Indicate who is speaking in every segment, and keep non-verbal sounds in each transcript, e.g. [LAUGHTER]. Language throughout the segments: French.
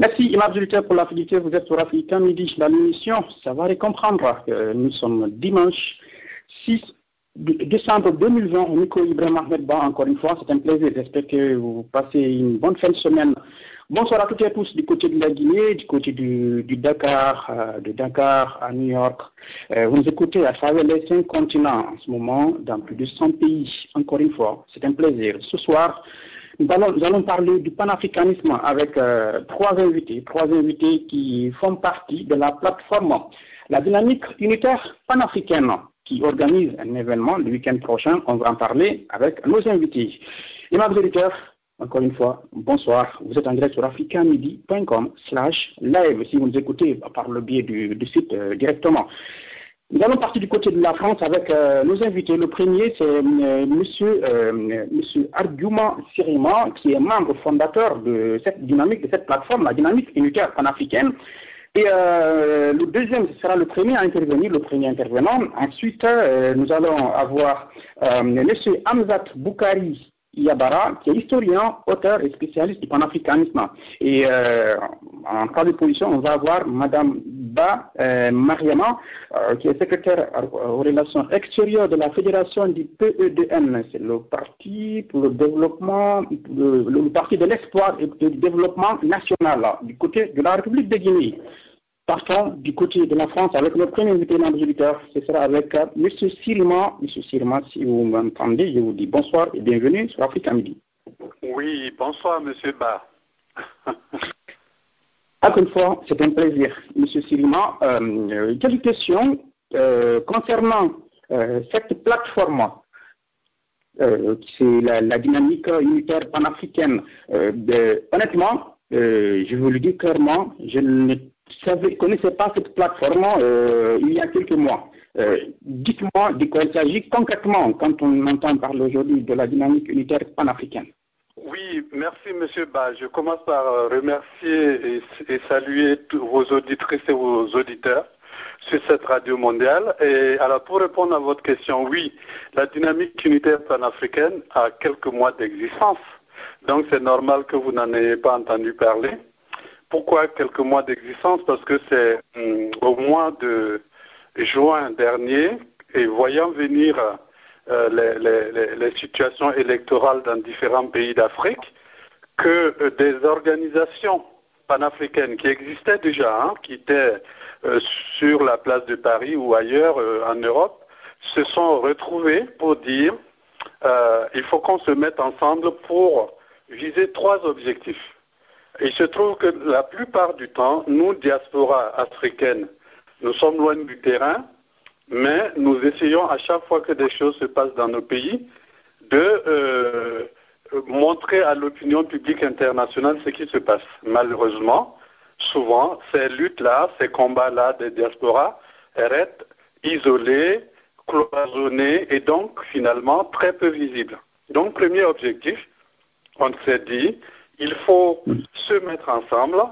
Speaker 1: Merci, Imam pour la. Vous êtes sur Africain Midi, la mission. Ça va les comprendre. nous sommes dimanche 6 décembre 2020. Nico Ibrahim encore une fois, c'est un plaisir. J'espère que vous passez une bonne fin de semaine. Bonsoir à toutes et à tous du côté de la Guinée, du côté du, Dakar, euh, de Dakar à New York. Euh, vous nous écoutez à travers les cinq continents en ce moment, dans plus de 100 pays. Encore une fois, c'est un plaisir. Ce soir, nous allons, parler du panafricanisme avec euh, trois invités, trois invités qui font partie de la plateforme La Dynamique Unitaire Panafricaine qui organise un événement le week-end prochain. On va en parler avec nos invités. Et ma auditeurs, encore une fois, bonsoir. Vous êtes en direct sur africamidi.com slash live si vous nous écoutez par le biais du, site euh, directement. Nous allons partir du côté de la France avec euh, nos invités. Le premier, c'est euh, monsieur, euh, monsieur Argument Sirima, qui est membre fondateur de cette dynamique, de cette plateforme, la dynamique unitaire panafricaine. Et le deuxième sera le premier à intervenir, le premier intervenant. Ensuite, nous allons avoir monsieur Hamzat Boukari, Yabara, qui est historien, auteur et spécialiste du panafricanisme. Et euh, en troisième position, on va avoir Madame Ba euh, Mariama, euh, qui est secrétaire aux relations extérieures de la fédération du PEDN. C'est le parti pour le développement, le, parti de l'espoir et du développement national du côté de la République de Guinée. Partons du côté de la France avec notre premier invité dans Ce sera avec euh, M. Sirima. M. Sirima, si vous m'entendez, je vous dis bonsoir et bienvenue sur Afrique à midi.
Speaker 2: Oui, bonsoir M. Ba. [LAUGHS]
Speaker 1: Encore une fois, c'est un plaisir. M. Sirima, euh, quelques questions euh, concernant cette plateforme c'est la, dynamique unitaire panafricaine. honnêtement, je vous le dis clairement, je ne ne connaissais pas cette plateforme euh, il y a quelques mois. Euh, dites-moi de quoi il s'agit concrètement quand on entend parler aujourd'hui de la dynamique unitaire panafricaine.
Speaker 2: Oui, merci Monsieur Ba. Je commence par euh, remercier et, saluer tous vos auditrices et vos auditeurs sur cette radio mondiale. Et alors pour répondre à votre question, oui, la dynamique unitaire panafricaine a quelques mois d'existence. Donc c'est normal que vous n'en ayez pas entendu parler. Pourquoi quelques mois d'existence? Parce que c'est hum, au mois de juin dernier, et voyant venir euh, les, situations électorales dans différents pays d'Afrique, que euh, des organisations panafricaines qui existaient déjà, hein, qui étaient euh, sur la place de Paris ou ailleurs en Europe, se sont retrouvées pour dire il faut qu'on se mette ensemble pour viser trois objectifs. Il se trouve que la plupart du temps, nous, diaspora africaine, nous sommes loin du terrain, mais nous essayons à chaque fois que des choses se passent dans nos pays de euh, montrer à l'opinion publique internationale ce qui se passe. Malheureusement, souvent, ces luttes-là, ces combats-là des diasporas restent isolés, cloisonnés et donc finalement très peu visibles. Donc, premier objectif, on s'est dit, il faut se mettre ensemble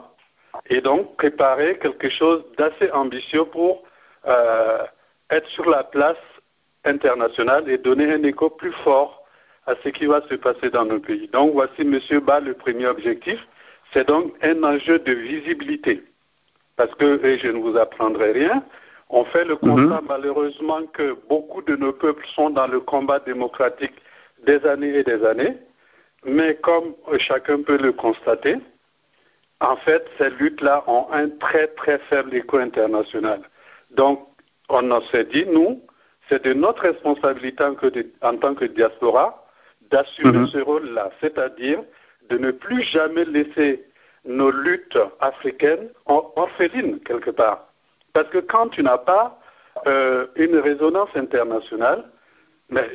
Speaker 2: et donc préparer quelque chose d'assez ambitieux pour euh, être sur la place internationale et donner un écho plus fort à ce qui va se passer dans nos pays. Donc voici, Monsieur Ba, le premier objectif. C'est donc un enjeu de visibilité. Parce que, et je ne vous apprendrai rien, on fait le constat mhm. malheureusement que beaucoup de nos peuples sont dans le combat démocratique des années et des années. Mais comme chacun peut le constater, en fait, ces luttes-là ont un très très faible écho international. Donc, on s'est dit, nous, c'est de notre responsabilité en, tant que diaspora d'assumer mhm. ce rôle-là, c'est-à-dire de ne plus jamais laisser nos luttes africaines orphelines quelque part. Parce que quand tu n'as pas euh, une résonance internationale, mais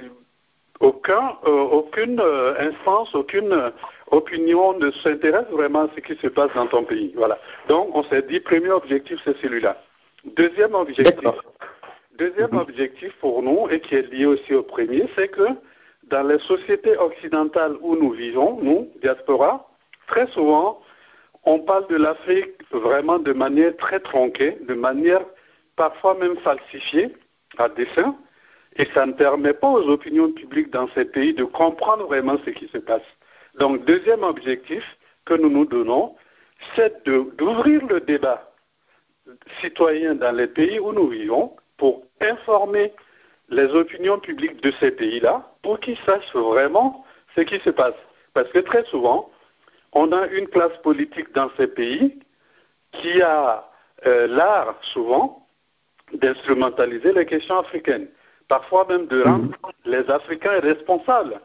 Speaker 2: aucun, euh, aucune euh, instance, aucune euh, opinion ne s'intéresse vraiment à ce qui se passe dans ton pays. Voilà. Donc, on s'est dit, premier objectif, c'est celui-là. Deuxième objectif, deuxième mhm. objectif pour nous, et qui est lié aussi au premier, c'est que dans les sociétés occidentales où nous vivons, nous, diaspora, très souvent, on parle de l'Afrique vraiment de manière très tronquée, de manière parfois même falsifiée, à dessein, et ça ne permet pas aux opinions publiques dans ces pays de comprendre vraiment ce qui se passe. Donc, deuxième objectif que nous nous donnons, c'est d'ouvrir le débat citoyen dans les pays où nous vivons pour informer les opinions publiques de ces pays-là pour qu'ils sachent vraiment ce qui se passe. Parce que très souvent, on a une classe politique dans ces pays qui a euh, l'art, souvent, d'instrumentaliser les questions africaines. Parfois même de rendre les Africains responsables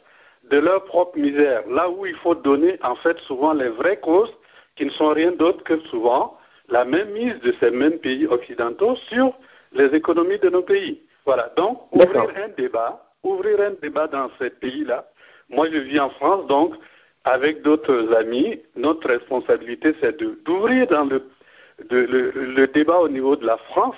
Speaker 2: de leur propre misère. Là où il faut donner, en fait, souvent les vraies causes qui ne sont rien d'autre que souvent la même mise de ces mêmes pays occidentaux sur les économies de nos pays. Voilà. Donc, ouvrir un débat, ouvrir un débat dans ces pays-là. Moi, je vis en France, donc, avec d'autres amis, notre responsabilité, c'est d'ouvrir dans le, de, le, le, débat au niveau de la France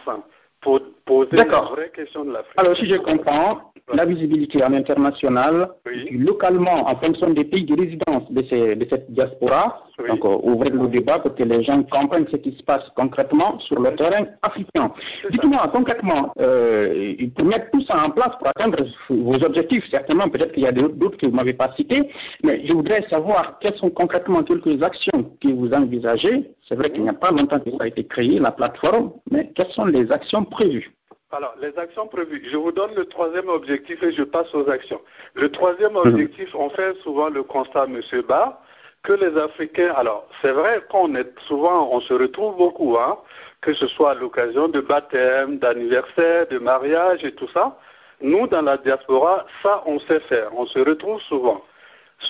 Speaker 2: pour poser la vraie question de l'Afrique.
Speaker 1: Alors, si je comprends, la visibilité en international,
Speaker 2: Oui.
Speaker 1: localement, en fonction des pays de résidence de, ces- de cette diaspora,
Speaker 2: Oui.
Speaker 1: donc euh, ouvrir le débat pour que les gens comprennent ce qui se passe concrètement sur le terrain africain. Dites-moi concrètement, euh, pour mettre tout ça en place, pour atteindre vos objectifs, certainement, peut-être qu'il y a d'autres que vous m'avez pas cités, mais je voudrais savoir quelles sont concrètement quelques actions que vous envisagez. C'est vrai qu'il n'y a pas longtemps que ça a été créé, la plateforme, mais quelles sont les actions prévues?
Speaker 2: Alors, les actions prévues. Je vous donne le troisième objectif et je passe aux actions. Le troisième objectif, on fait souvent le constat, Monsieur Barr, que les Africains, alors c'est vrai qu'on est souvent, on se retrouve beaucoup, hein, que ce soit à l'occasion de baptême, d'anniversaire, de mariage et tout ça. Nous, dans la diaspora, ça, on sait faire. On se retrouve souvent.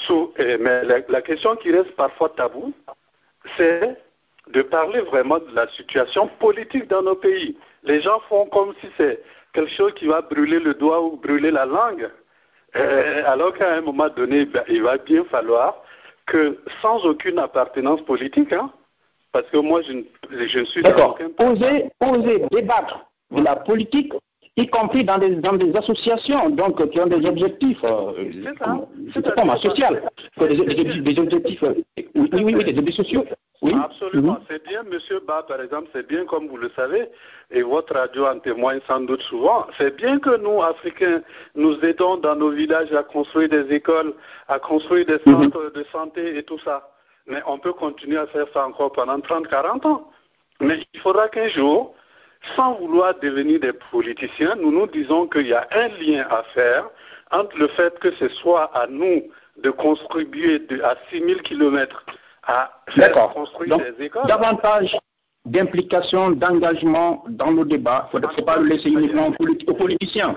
Speaker 2: Sous- et- mais la, la question qui reste parfois tabou, c'est de parler vraiment de la situation politique dans nos pays. Les gens font comme si c'est quelque chose qui va brûler le doigt ou brûler la langue, Euh, alors qu'à un moment donné, ben, il va bien falloir que, sans aucune appartenance politique, hein, parce que moi, je, ne- je ne suis
Speaker 1: D'accord. Oser, oser débattre de la politique, y compris dans des, dans des associations, donc qui ont des objectifs, euh,
Speaker 2: C'est ça. C'est ça.
Speaker 1: que des, des- des objectifs, euh, oui, oui, oui, des objectifs sociaux. Oui.
Speaker 2: Absolument. C'est bien, Monsieur Ba, par exemple, c'est bien comme vous le savez, et votre radio en témoigne sans doute souvent, c'est bien que nous, Africains, nous aidons dans nos villages à construire des écoles, à construire des
Speaker 1: Mhm.
Speaker 2: centres de santé et tout ça. Mais on peut continuer à faire ça encore pendant 30, 40 ans. Mais il faudra qu'un jour, sans vouloir devenir des politiciens, nous nous disons qu'il y a un lien à faire entre le fait que ce soit à nous de contribuer à 6000 kilomètres à construire
Speaker 1: Donc,
Speaker 2: des écoles.
Speaker 1: davantage d'implication, d'engagement dans nos débats. Il ne faut pas le laisser uniquement aux, politi- aux politiciens.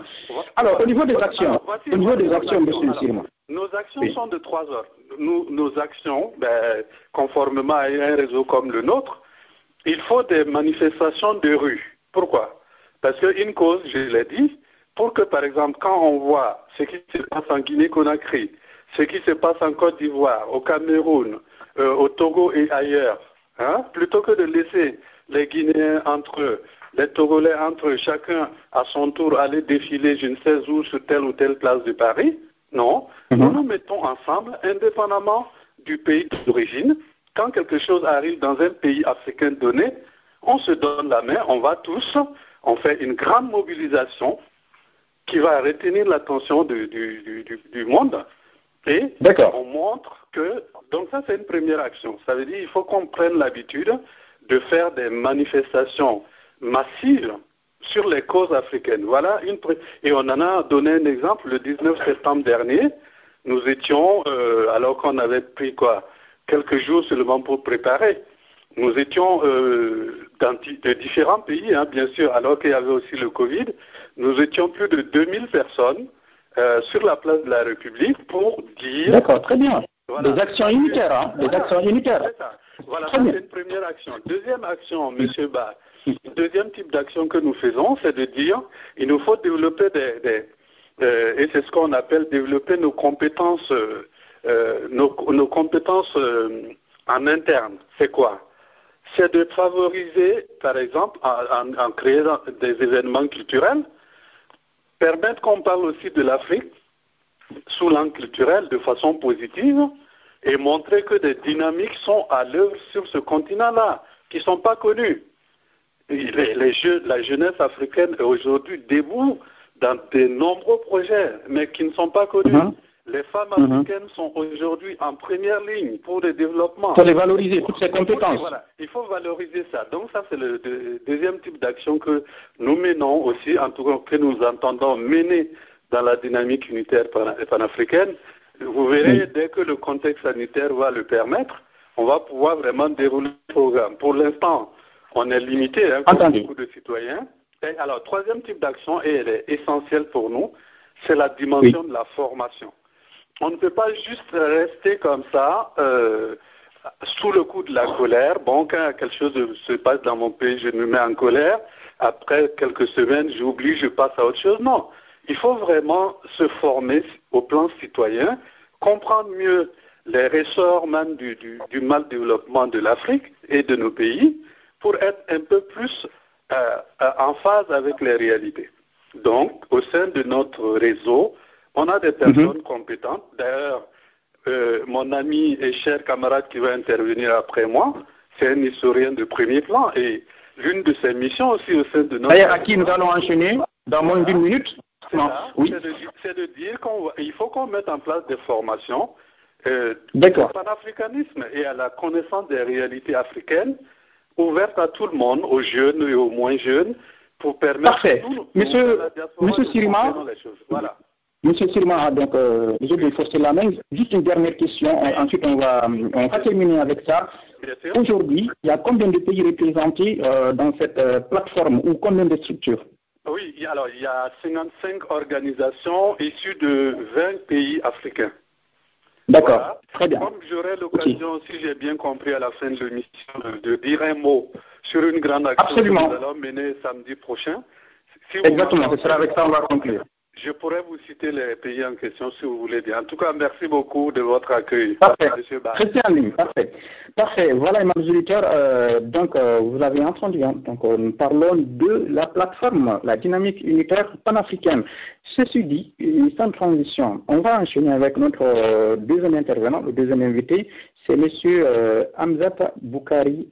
Speaker 1: Alors, au niveau des actions, au niveau des actions, monsieur Sirma.
Speaker 2: Nos actions sont de trois ordres. Nos actions, ben, conformément à un réseau comme le nôtre, il faut des manifestations de rue. Pourquoi? Parce qu'une cause, je l'ai dit, pour que, par exemple, quand on voit ce qui se passe en Guinée-Conakry, ce qui se passe en Côte d'Ivoire, au Cameroun, euh, au Togo et ailleurs, hein, plutôt que de laisser les Guinéens entre eux, les Togolais entre eux, chacun à son tour aller défiler je ne sais où sur telle ou telle place de Paris, non,
Speaker 1: Mhm.
Speaker 2: nous nous mettons ensemble, indépendamment du pays d'origine. Quand quelque chose arrive dans un pays africain donné, on se donne la main, on va tous, on fait une grande mobilisation qui va retenir l'attention du, du, du, du- du monde et on montre que, donc ça c'est une première action. Ça veut dire qu'il faut qu'on prenne l'habitude de faire des manifestations massives sur les causes africaines. Voilà une et on en a donné un exemple le 19 septembre dernier. Nous étions, euh, alors qu'on avait pris quoi, quelques jours seulement pour préparer. Nous étions euh, dans de différents pays, hein, bien sûr, alors qu'il y avait aussi le Covid. Nous étions plus de 2000 personnes euh, sur la place de la République pour dire
Speaker 1: D'accord, très bien.
Speaker 2: Voilà.
Speaker 1: Des actions unitaires, hein, des
Speaker 2: Voilà.
Speaker 1: actions unitaires.
Speaker 2: C'est ça. Voilà, c'est une première action. Deuxième action, Monsieur Ba, deuxième type d'action que nous faisons, c'est de dire il nous faut développer des, des- euh, et c'est ce qu'on appelle développer nos compétences, euh, euh, nos, nos compétences euh, en interne. C'est quoi? C'est de favoriser, par exemple, en, en- en créant des événements culturels, permettre qu'on parle aussi de l'Afrique sous l'angle culturel de façon positive et montrer que des dynamiques sont à l'œuvre sur ce continent-là, qui ne sont pas connues. Et Les, les jeux- la jeunesse africaine est aujourd'hui debout dans de nombreux projets, mais qui ne sont pas connus.
Speaker 1: Mhm.
Speaker 2: Les femmes africaines sont aujourd'hui en première ligne pour le développement.
Speaker 1: Il faut les valoriser, toutes ces compétences.
Speaker 2: Voilà, il faut valoriser ça. Donc ça, c'est le deuxième type d'action que nous menons aussi, en tout cas que nous entendons mener dans la dynamique unitaire panafricaine. Vous verrez, dès que le contexte sanitaire va le permettre, on va pouvoir vraiment dérouler le programme. Pour l'instant, on est limité, hein, comme beaucoup de citoyens. Et alors, troisième type d'action, et elle est essentielle pour nous, c'est la dimension de la formation. On ne peut pas juste rester comme ça, euh, sous le coup de la colère. Bon, quand quelque chose se passe dans mon pays, je me mets en colère. Après quelques semaines, j'oublie, je passe à autre chose. Non, il faut vraiment se former au plan citoyen, comprendre mieux les ressorts même du, du, mal développement de l'Afrique et de nos pays pour être un peu plus euh, en phase avec les réalités. Donc, au sein de notre réseau, on a des personnes mhm. compétentes. D'ailleurs, euh, mon ami et cher camarade qui va intervenir après moi, c'est un historien de premier plan. Et l'une de ses missions aussi au sein de notre...
Speaker 1: D'ailleurs, à qui nous allons enchaîner dans moins d'une minute
Speaker 2: oui. C'est de, dire qu'il faut qu'on mette en place des formations
Speaker 1: euh,
Speaker 2: au panafricanisme et à la connaissance des réalités africaines ouvertes à tout le monde, aux jeunes et aux moins jeunes, pour permettre
Speaker 1: Parfait. Monsieur, Monsieur Sirima,
Speaker 2: voilà.
Speaker 1: Monsieur Sirma, donc, euh, je vais forcer la main. Juste une dernière question, ensuite on va, on va terminer avec ça. Aujourd'hui, il y a combien de pays représentés euh, dans cette euh, plateforme ou combien de structures?
Speaker 2: Oui, alors il y a 55 organisations issues de 20 pays africains.
Speaker 1: D'accord, très bien.
Speaker 2: Comme j'aurai l'occasion, si j'ai bien compris à la fin de l'émission, de, dire un mot sur une grande action que nous allons mener samedi prochain.
Speaker 1: Exactement, ce sera avec ça qu'on va conclure.
Speaker 2: Je pourrais vous citer les pays en question si vous voulez bien. En tout cas, merci beaucoup de votre accueil.
Speaker 1: Parfait. Christian parfait. Parfait. Voilà, mes auditeurs, euh, donc euh, vous l'avez entendu. Hein. donc euh, nous parlons de la plateforme, la dynamique unitaire panafricaine. Ceci dit, sans transition, on va enchaîner avec notre deuxième intervenant, le deuxième invité, c'est M. Hamzat Boukari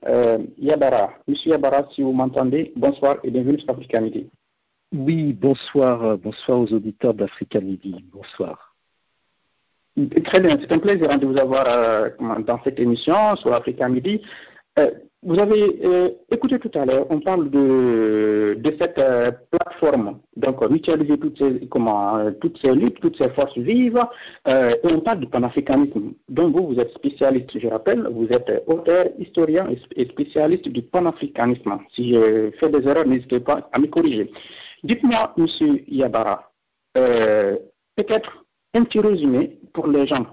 Speaker 1: Yabara. Monsieur Yabara, si vous m'entendez, bonsoir et bienvenue sur Africanité.
Speaker 3: Oui, bonsoir, euh, bonsoir aux auditeurs d'Africa Midi. Bonsoir.
Speaker 1: Très bien, c'est un plaisir de vous avoir euh, dans cette émission sur Africa Midi. Euh, vous avez écouté tout à l'heure, on parle de, de cette plateforme, donc mutualiser toutes ces, comment, toutes ces luttes, toutes ces forces vives, et on parle du panafricanisme. Donc vous, vous êtes spécialiste, je rappelle, vous êtes auteur, historien et spécialiste du panafricanisme. Si je fais des erreurs, n'hésitez pas à me corriger. Dites-moi, Monsieur Yabara, euh, peut-être un petit résumé pour les gens.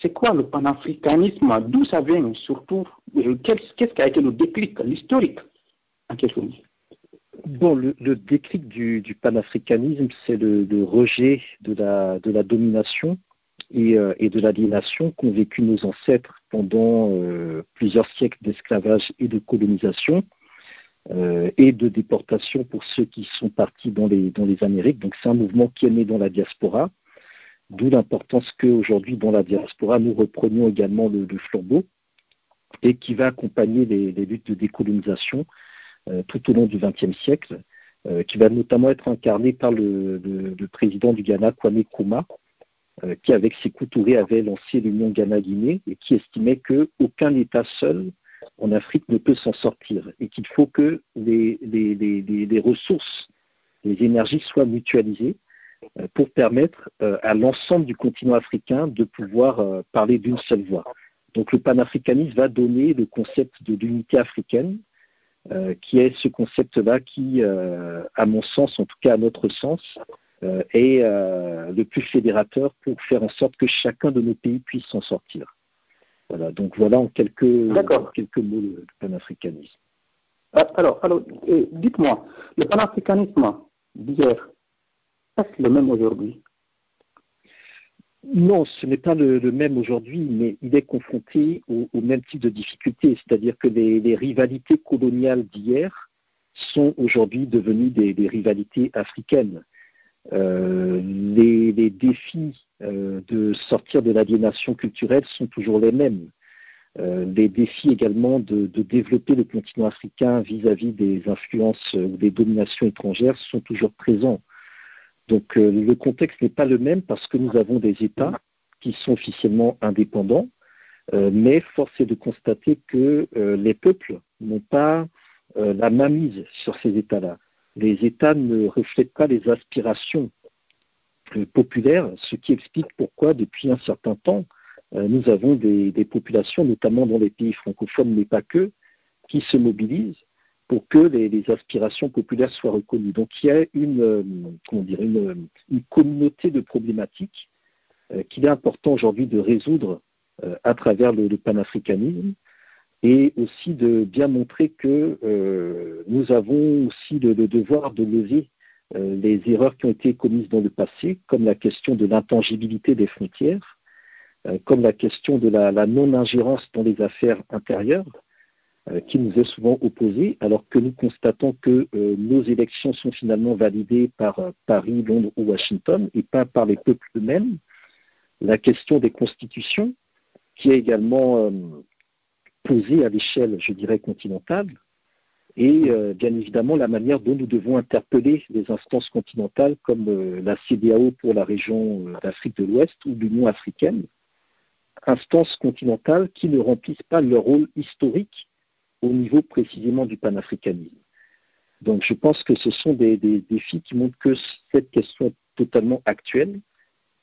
Speaker 1: C'est quoi le panafricanisme? D'où ça vient surtout? Euh, Qu'est-ce qui a été le déclic, l'historique en
Speaker 3: Bon, le, déclic du, panafricanisme, c'est le, rejet de la, domination euh, et de l'aliénation qu'ont vécu nos ancêtres pendant plusieurs siècles d'esclavage et de colonisation euh, et de déportation pour ceux qui sont partis dans les, Amériques. Donc c'est un mouvement qui est né dans la diaspora, d'où l'importance qu'aujourd'hui dans la diaspora, nous reprenions également le, flambeau et qui va accompagner les, luttes de décolonisation euh, tout au long du XXe siècle, euh, qui va notamment être incarné par le, président du Ghana, Kwame Nkrumah, qui avec ses couturés avait lancé l'Union Ghana-Guinée et qui estimait qu'aucun État seul en Afrique ne peut s'en sortir et qu'il faut que les, ressources, les énergies soient mutualisées euh, pour permettre euh, à l'ensemble du continent africain de pouvoir euh, parler d'une seule voix. Donc le panafricanisme va donner le concept de l'unité africaine, qui est ce concept-là qui, à mon sens, en tout cas à notre sens, est le plus fédérateur pour faire en sorte que chacun de nos pays puisse s'en sortir. Voilà, donc voilà en quelques, quelques mots le, panafricanisme.
Speaker 1: Ah, alors, alors dites-moi, le panafricanisme d'hier, est-ce le même aujourd'hui?
Speaker 3: Non, ce n'est pas le, même aujourd'hui, mais il est confronté au, même type de difficultés, c'est-à-dire que les, rivalités coloniales d'hier sont aujourd'hui devenues des, rivalités africaines. Euh, les, défis euh, de sortir de l'aliénation culturelle sont toujours les mêmes. Euh, les défis également de, développer le continent africain vis-à-vis des influences ou des dominations étrangères sont toujours présents. Donc le contexte n'est pas le même parce que nous avons des États qui sont officiellement indépendants, mais force est de constater que les peuples n'ont pas la mainmise sur ces États-là. Les États ne reflètent pas les aspirations populaires, ce qui explique pourquoi depuis un certain temps, nous avons des, populations, notamment dans les pays francophones, mais pas que, qui se mobilisent pour que les, aspirations populaires soient reconnues. Donc il y a une, comment dire, une, communauté de problématiques qu'il est important aujourd'hui de résoudre à travers le, panafricanisme et aussi de bien montrer que nous avons aussi le, devoir de lever les erreurs qui ont été commises dans le passé, comme la question de l'intangibilité des frontières, comme la question de la non-ingérence dans les affaires intérieures, euh, qui nous est souvent opposé, alors que nous constatons que euh, nos élections sont finalement validées par euh, Paris, Londres ou Washington et pas par les peuples eux-mêmes. La question des constitutions, qui est également posée à l'échelle, je dirais, continentale, et bien évidemment la manière dont nous devons interpeller les instances continentales comme la CDAO pour la région d'Afrique de l'Ouest ou l'Union africaine, instances continentales qui ne remplissent pas leur rôle historique au niveau précisément du panafricanisme. Donc je pense que ce sont des, défis qui montrent que cette question est totalement actuelle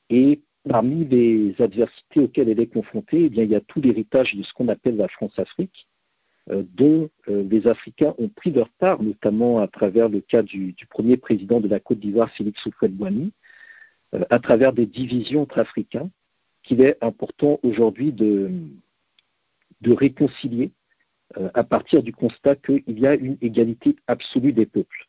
Speaker 3: et parmi les adversités auxquelles elle est confrontée, eh bien, il y a tout l'héritage de ce qu'on appelle la France-Afrique, euh, dont euh, les Africains ont pris leur part, notamment à travers le cas du, premier président de la Côte d'Ivoire, Félix Houphouët-Boigny, à travers des divisions entre Africains, qu'il est important aujourd'hui de, de réconcilier euh, à partir du constat qu'il y a une égalité absolue des peuples.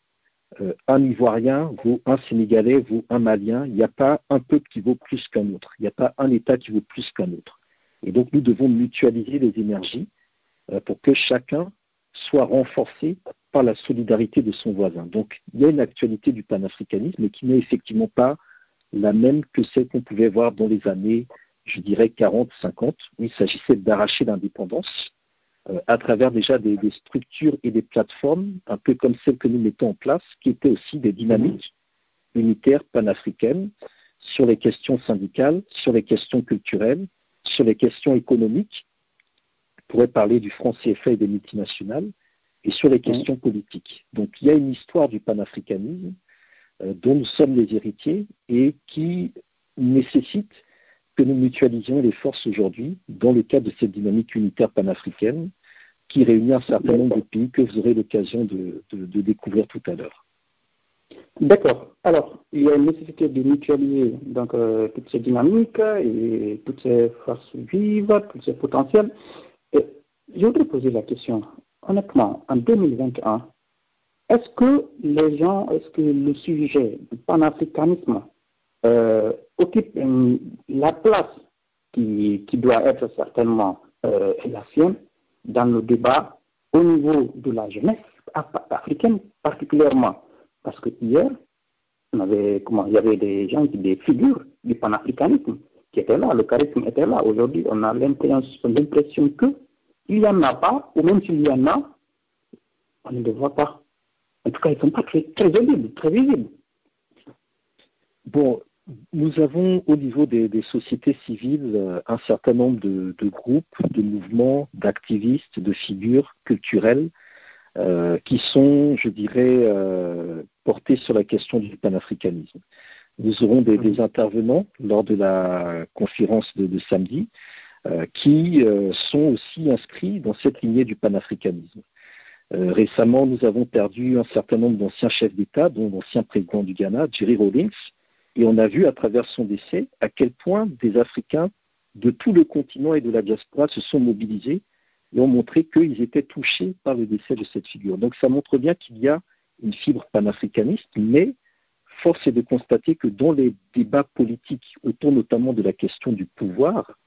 Speaker 3: Euh, un Ivoirien vaut un Sénégalais, vaut un Malien. Il n'y a pas un peuple qui vaut plus qu'un autre. Il n'y a pas un État qui vaut plus qu'un autre. Et donc nous devons mutualiser les énergies euh, pour que chacun soit renforcé par la solidarité de son voisin. Donc il y a une actualité du panafricanisme qui n'est effectivement pas la même que celle qu'on pouvait voir dans les années, je dirais, 40, 50, où il s'agissait d'arracher l'indépendance à travers déjà des, structures et des plateformes, un peu comme celles que nous mettons en place, qui étaient aussi des dynamiques unitaires panafricaines sur les questions syndicales, sur les questions culturelles, sur les questions économiques, on pourrait parler du franc CFA et des multinationales, et sur les questions politiques. Donc il y a une histoire du panafricanisme euh, dont nous sommes les héritiers et qui nécessite que nous mutualisions les forces aujourd'hui dans le cadre de cette dynamique unitaire panafricaine qui réunit un certain nombre de pays que vous aurez l'occasion de, découvrir tout à l'heure.
Speaker 1: D'accord. Alors, il y a une nécessité de mutualiser donc, euh, toutes ces dynamiques et toutes ces forces vives, tous ces potentiels. Et je voudrais poser la question, honnêtement, en 2021, est-ce que les gens, est-ce que le sujet du panafricanisme euh, occupe la place qui, doit être certainement euh, la sienne? Dans le débat au niveau de la jeunesse africaine particulièrement. Parce que hier, on avait, comment, il y avait des gens, des figures du panafricanisme qui étaient là, le charisme était là. Aujourd'hui, on a l'impression qu'il n'y en a pas, ou même s'il y en a, on ne le voit pas. En tout cas, ils ne sont pas très, très visibles, très visibles.
Speaker 3: Bon, nous avons au niveau des, sociétés civiles euh, un certain nombre de, groupes, de mouvements, d'activistes, de figures culturelles euh, qui sont, je dirais, euh, portés sur la question du panafricanisme. Nous aurons des, mmh. intervenants lors de la conférence de, samedi qui sont aussi inscrits dans cette lignée du panafricanisme. récemment, nous avons perdu un certain nombre d'anciens chefs d'État, dont l'ancien président du Ghana, Jerry Rawlings, et on a vu à travers son décès à quel point des Africains de tout le continent et de la diaspora se sont mobilisés et ont montré qu'ils étaient touchés par le décès de cette figure. Donc ça montre bien qu'il y a une fibre panafricaniste, mais force est de constater que dans les débats politiques autour notamment de la question du pouvoir,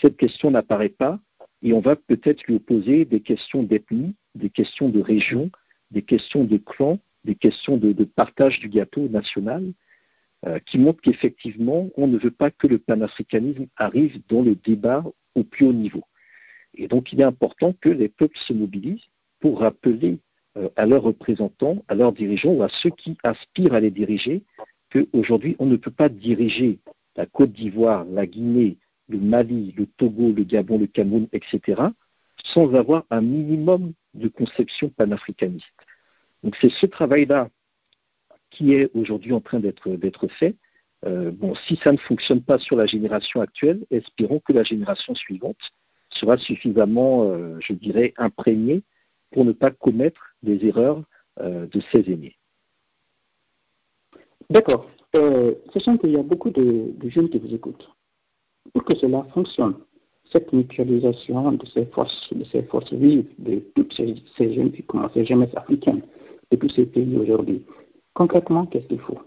Speaker 3: cette question n'apparaît pas et on va peut-être lui opposer des questions d'ethnie, des questions de région, des questions de clan, des questions de partage du gâteau national euh, qui montre qu'effectivement, on ne veut pas que le panafricanisme arrive dans le débat au plus haut niveau. Et donc, il est important que les peuples se mobilisent pour rappeler euh, à leurs représentants, à leurs dirigeants ou à ceux qui aspirent à les diriger qu'aujourd'hui, on ne peut pas diriger la Côte d'Ivoire, la Guinée, le Mali, le Togo, le Gabon, le Cameroun, etc., sans avoir un minimum de conception panafricaniste. Donc c'est ce travail-là qui est aujourd'hui en train d'être fait. Euh, bon, si ça ne fonctionne pas sur la génération actuelle, espérons que la génération suivante sera suffisamment, euh, je dirais, imprégnée pour ne pas commettre des erreurs euh, de ses aînés.
Speaker 1: D'accord. sachant qu'il y a beaucoup de, jeunes qui vous écoutent, pour que cela fonctionne, cette mutualisation de ces forces, de ces forces vives, de toutes ces, jeunes, ces jeunes africaines, de tous ces pays aujourd'hui, concrètement, qu'est-ce qu'il faut?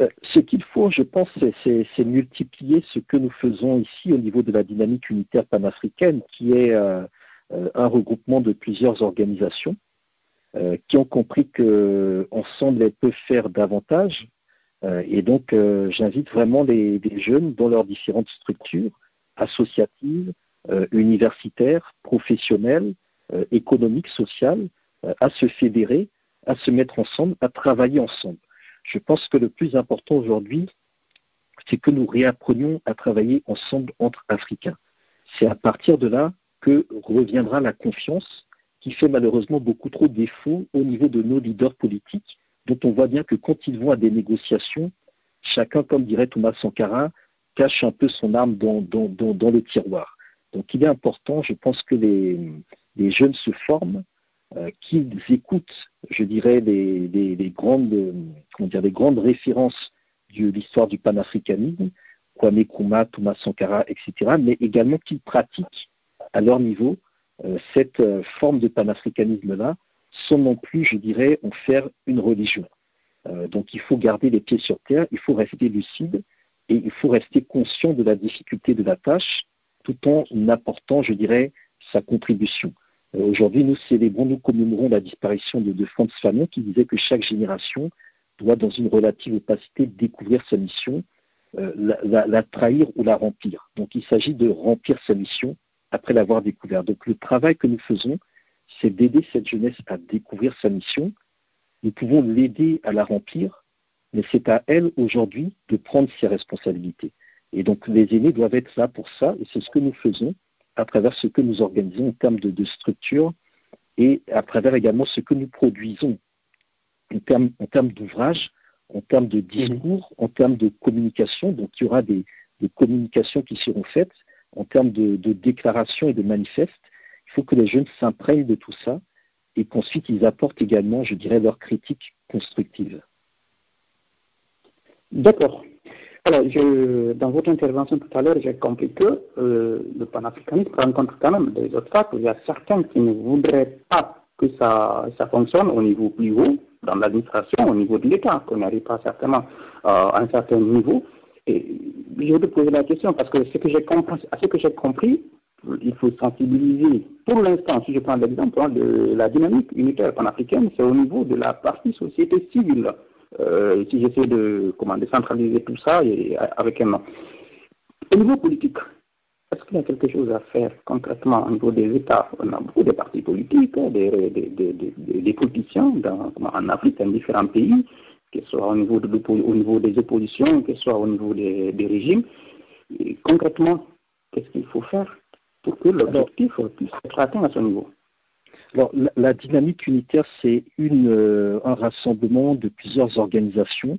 Speaker 3: Euh, ce qu'il faut, je pense, c'est multiplier ce que nous faisons ici au niveau de la dynamique unitaire panafricaine, qui est euh, euh, un regroupement de plusieurs organisations qui ont compris qu'ensemble, elles peuvent faire davantage. et donc, j'invite vraiment les, jeunes dans leurs différentes structures associatives, universitaires, professionnelles, économiques, sociales, à se fédérer, à se mettre ensemble, à travailler ensemble je pense que le plus important aujourd'hui, c'est que nous réapprenions à travailler ensemble entre Africains. C'est à partir de là que reviendra la confiance qui fait malheureusement beaucoup trop défaut au niveau de nos leaders politiques, dont on voit bien que quand ils vont à des négociations, chacun, comme dirait Thomas Sankara, cache un peu son arme dans, le tiroir. Donc il est important, je pense que les jeunes se forment, qu'ils écoutent, je dirais, les, grandes, grandes références de l'histoire du panafricanisme, Kwame Nkrumah, Thomas Sankara, etc., mais également qu'ils pratiquent à leur niveau euh, cette euh, forme de panafricanisme-là, sans non plus, je dirais, en faire une religion. donc il faut garder les pieds sur terre, il faut rester lucide et il faut rester conscient de la difficulté de la tâche, tout en apportant, je dirais, sa contribution. Euh, aujourd'hui, nous célébrons, nous commémorons la disparition de, de Franz Fanon qui disait que chaque génération doit, dans une relative opacité, découvrir sa mission, euh, la, trahir ou la remplir. Donc il s'agit de remplir sa mission après l'avoir découvert. Donc le travail que nous faisons, c'est d'aider cette jeunesse à découvrir sa mission. Nous pouvons l'aider à la remplir, mais c'est à elle aujourd'hui de prendre ses responsabilités. Et donc les aînés doivent être là pour ça, et c'est ce que nous faisons à travers ce que nous organisons en termes de, structure et à travers également ce que nous produisons en termes, en termes d'ouvrage, en termes de discours, en termes de communication. Donc il y aura des, communications qui seront faites en termes de, de déclarations et de manifestes. Il faut que les jeunes s'imprègnent de tout ça et qu'ensuite ils apportent également, je dirais, leur critique constructive.
Speaker 1: D'accord. Alors, je, dans votre intervention tout à l'heure, j'ai compris que euh, le panafricanisme rencontre quand même des obstacles. Il y a certains qui ne voudraient pas que ça, ça fonctionne au niveau plus haut, dans l'administration, au niveau de l'État, qu'on n'arrive pas certainement euh, à un certain niveau. Et je voudrais poser la question parce que ce que j'ai compris, à ce que j'ai compris, il faut sensibiliser. Pour l'instant, si je prends l'exemple hein, de la dynamique unitaire panafricaine, c'est au niveau de la partie société civile. Euh, si j'essaie de, comment, décentraliser tout ça et, avec un nom. Au niveau politique, est-ce qu'il y a quelque chose à faire concrètement au niveau des États? On a beaucoup de partis politiques, hein, des, des, politiciens en Afrique, dans différents pays, que ce soit au niveau, de, au niveau des oppositions, que ce soit au niveau des, régimes. concrètement, qu'est-ce qu'il faut faire pour que l'objectif puisse être atteint à ce niveau?
Speaker 3: Alors, la, dynamique unitaire, c'est euh, un rassemblement de plusieurs organisations.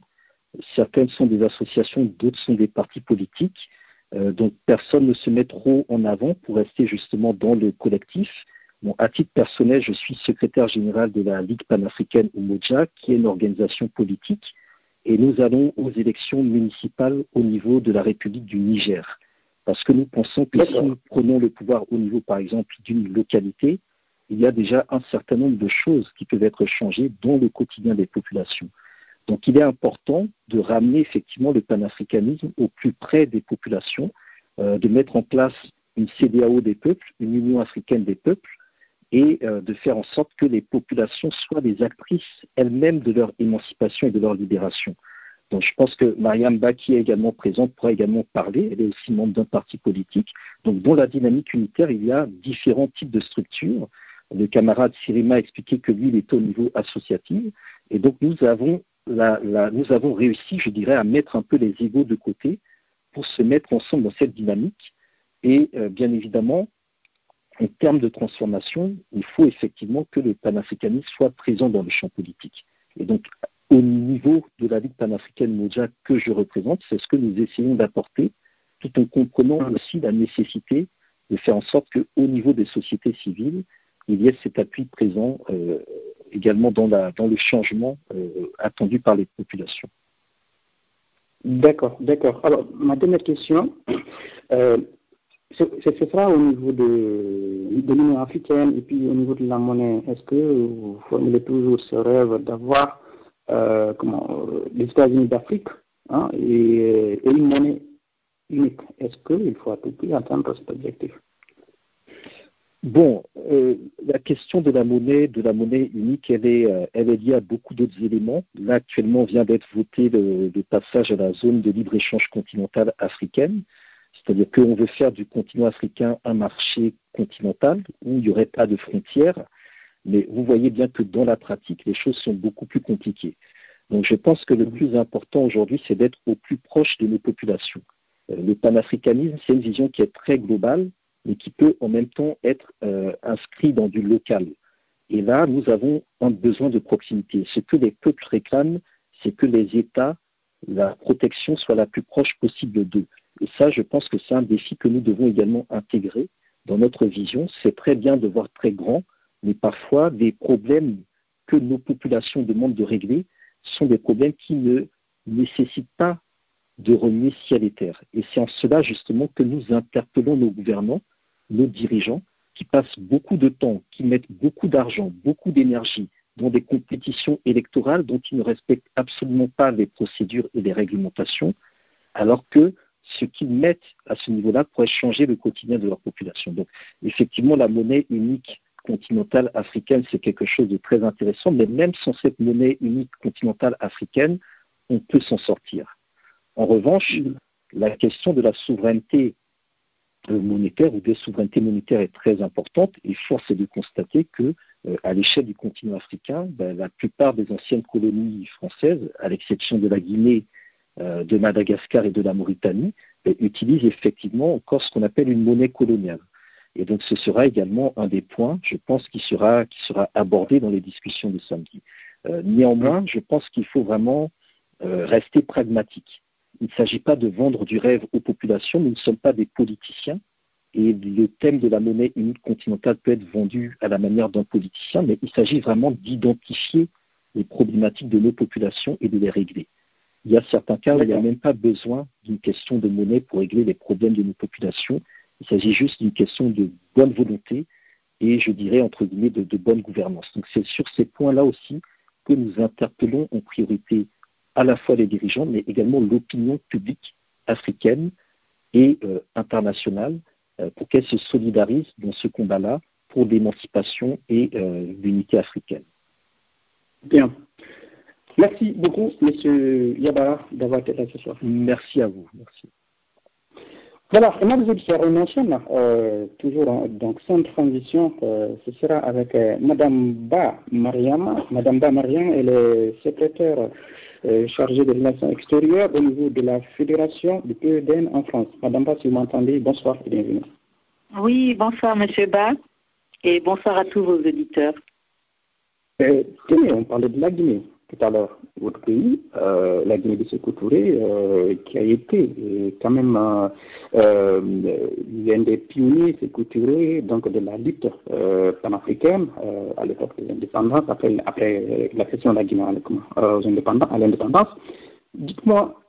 Speaker 3: Certaines sont des associations, d'autres sont des partis politiques. Euh, donc, personne ne se met trop en avant pour rester justement dans le collectif. Bon, à titre personnel, je suis secrétaire général de la Ligue panafricaine Umoja, qui est une organisation politique, et nous allons aux élections municipales au niveau de la République du Niger. Parce que nous pensons que si nous prenons le pouvoir au niveau, par exemple, d'une localité, il y a déjà un certain nombre de choses qui peuvent être changées dans le quotidien des populations. Donc il est important de ramener effectivement le panafricanisme au plus près des populations, euh, de mettre en place une CDAO des peuples, une Union africaine des peuples, et euh, de faire en sorte que les populations soient des actrices elles-mêmes de leur émancipation et de leur libération. Donc je pense que Mariam Baki est également présente, pourra également parler, elle est aussi membre d'un parti politique. Donc dans la dynamique unitaire, il y a différents types de structures le camarade Sirima a expliqué que lui, il était au niveau associatif. Et donc, nous avons réussi, je dirais, à mettre un peu les égaux de côté pour se mettre ensemble dans cette dynamique. Et euh, bien évidemment, en termes de transformation, il faut effectivement que le panafricanisme soit présent dans le champ politique. Et donc, au niveau de la Ligue panafricaine Moja que je représente, c'est ce que nous essayons d'apporter, tout en comprenant aussi la nécessité de faire en sorte qu'au niveau des sociétés civiles, il y ait cet appui présent euh, également dans, la, dans le changement euh, attendu par les populations.
Speaker 1: D'accord, d'accord. Alors, ma dernière question, euh, ce, sera au niveau de, l'Union africaine et puis au niveau de la monnaie. Est-ce que vous formulez toujours ce rêve d'avoir euh, les États-Unis d'Afrique hein, et, et, une monnaie unique? Est-ce qu'il faut à tout prix atteindre cet objectif?
Speaker 3: Bon, euh, la question de la monnaie, de la monnaie unique, elle est, euh, elle est liée à beaucoup d'autres éléments. Là, actuellement, vient d'être voté le, passage à la zone de libre-échange continentale africaine, c'est-à-dire qu'on veut faire du continent africain un marché continental où il n'y aurait pas de frontières. Mais vous voyez bien que dans la pratique, les choses sont beaucoup plus compliquées. Donc, je pense que le plus important aujourd'hui, c'est d'être au plus proche de nos populations. Euh, le panafricanisme, c'est une vision qui est très globale mais qui peut en même temps être euh, inscrit dans du local. Et là, nous avons un besoin de proximité. Ce que les peuples réclament, c'est que les États, la protection soit la plus proche possible d'eux. Et ça, je pense que c'est un défi que nous devons également intégrer dans notre vision. C'est très bien de voir très grand, mais parfois, des problèmes que nos populations demandent de régler sont des problèmes qui ne nécessitent pas de remuer ciel et terre. Et c'est en cela justement que nous interpellons nos gouvernants nos dirigeants qui passent beaucoup de temps, qui mettent beaucoup d'argent, beaucoup d'énergie dans des compétitions électorales dont ils ne respectent absolument pas les procédures et les réglementations, alors que ce qu'ils mettent à ce niveau-là pourrait changer le quotidien de leur population. Donc, effectivement, la monnaie unique continentale africaine, c'est quelque chose de très intéressant, mais même sans cette monnaie unique continentale africaine, on peut s'en sortir. En revanche, la question de la souveraineté monétaire ou des souverainetés monétaires est très importante et force est de constater que euh, à l'échelle du continent africain, ben, la plupart des anciennes colonies françaises, à l'exception de la Guinée, euh, de Madagascar et de la Mauritanie, ben, utilisent effectivement encore ce qu'on appelle une monnaie coloniale. Et donc ce sera également un des points, je pense, qui sera, qui sera abordé dans les discussions de samedi. Euh, néanmoins, je pense qu'il faut vraiment rester pragmatique. Il ne s'agit pas de vendre du rêve aux populations, nous ne sommes pas des politiciens. Et le thème de la monnaie unique continentale peut être vendu à la manière d'un politicien, mais il s'agit vraiment d'identifier les problématiques de nos populations et de les régler. Il y a certains cas où il n'y a même pas besoin d'une question de monnaie pour régler les problèmes de nos populations. Il s'agit juste d'une question de bonne volonté et, je dirais, entre guillemets, de, de bonne gouvernance. Donc c'est sur ces points-là aussi que nous interpellons en priorité à la fois les dirigeants, mais également l'opinion publique africaine et euh, internationale euh, pour qu'elle se solidarise dans ce combat-là pour l'émancipation et euh, l'unité africaine.
Speaker 1: Bien. Merci beaucoup, M. Yabara, d'avoir été là ce soir.
Speaker 3: Merci à vous. Merci.
Speaker 1: Voilà, et nous on enchaîne, euh, toujours donc sans transition, ce sera avec Mme Ba Mariam. Mme Ba Mariam, est secrétaire euh, chargée des relations extérieures au niveau de la Fédération du PEDN en France. Madame Bas, si vous m'entendez, bonsoir et bienvenue.
Speaker 4: Oui, bonsoir Monsieur Bas et bonsoir à tous vos auditeurs.
Speaker 1: Euh, tenez, on parlait de la Guinée tout à l'heure, votre pays, euh, la Guinée de Touré, euh, qui a été euh, quand même l'un des pionniers donc de la lutte panafricaine à l'époque de l'indépendance, après, après la question de la Guinée aux à l'indépendance. Dites-moi,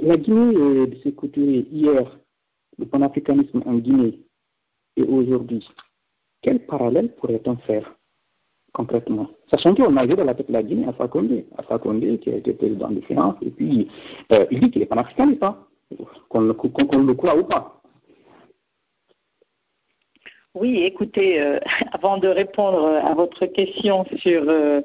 Speaker 1: la Guinée de Touré, hier, le panafricanisme en Guinée et aujourd'hui, quel parallèle pourrait-on faire? Concrètement. Sachant qu'on a joué dans la tête la Guinée à Fakonde, à Fakonde qui a été président de finances, et puis euh, il dit qu'il est panafricain, pas qu'on le, croit ou pas.
Speaker 4: Oui, écoutez, euh, [LAUGHS] avant de répondre à votre question sur euh,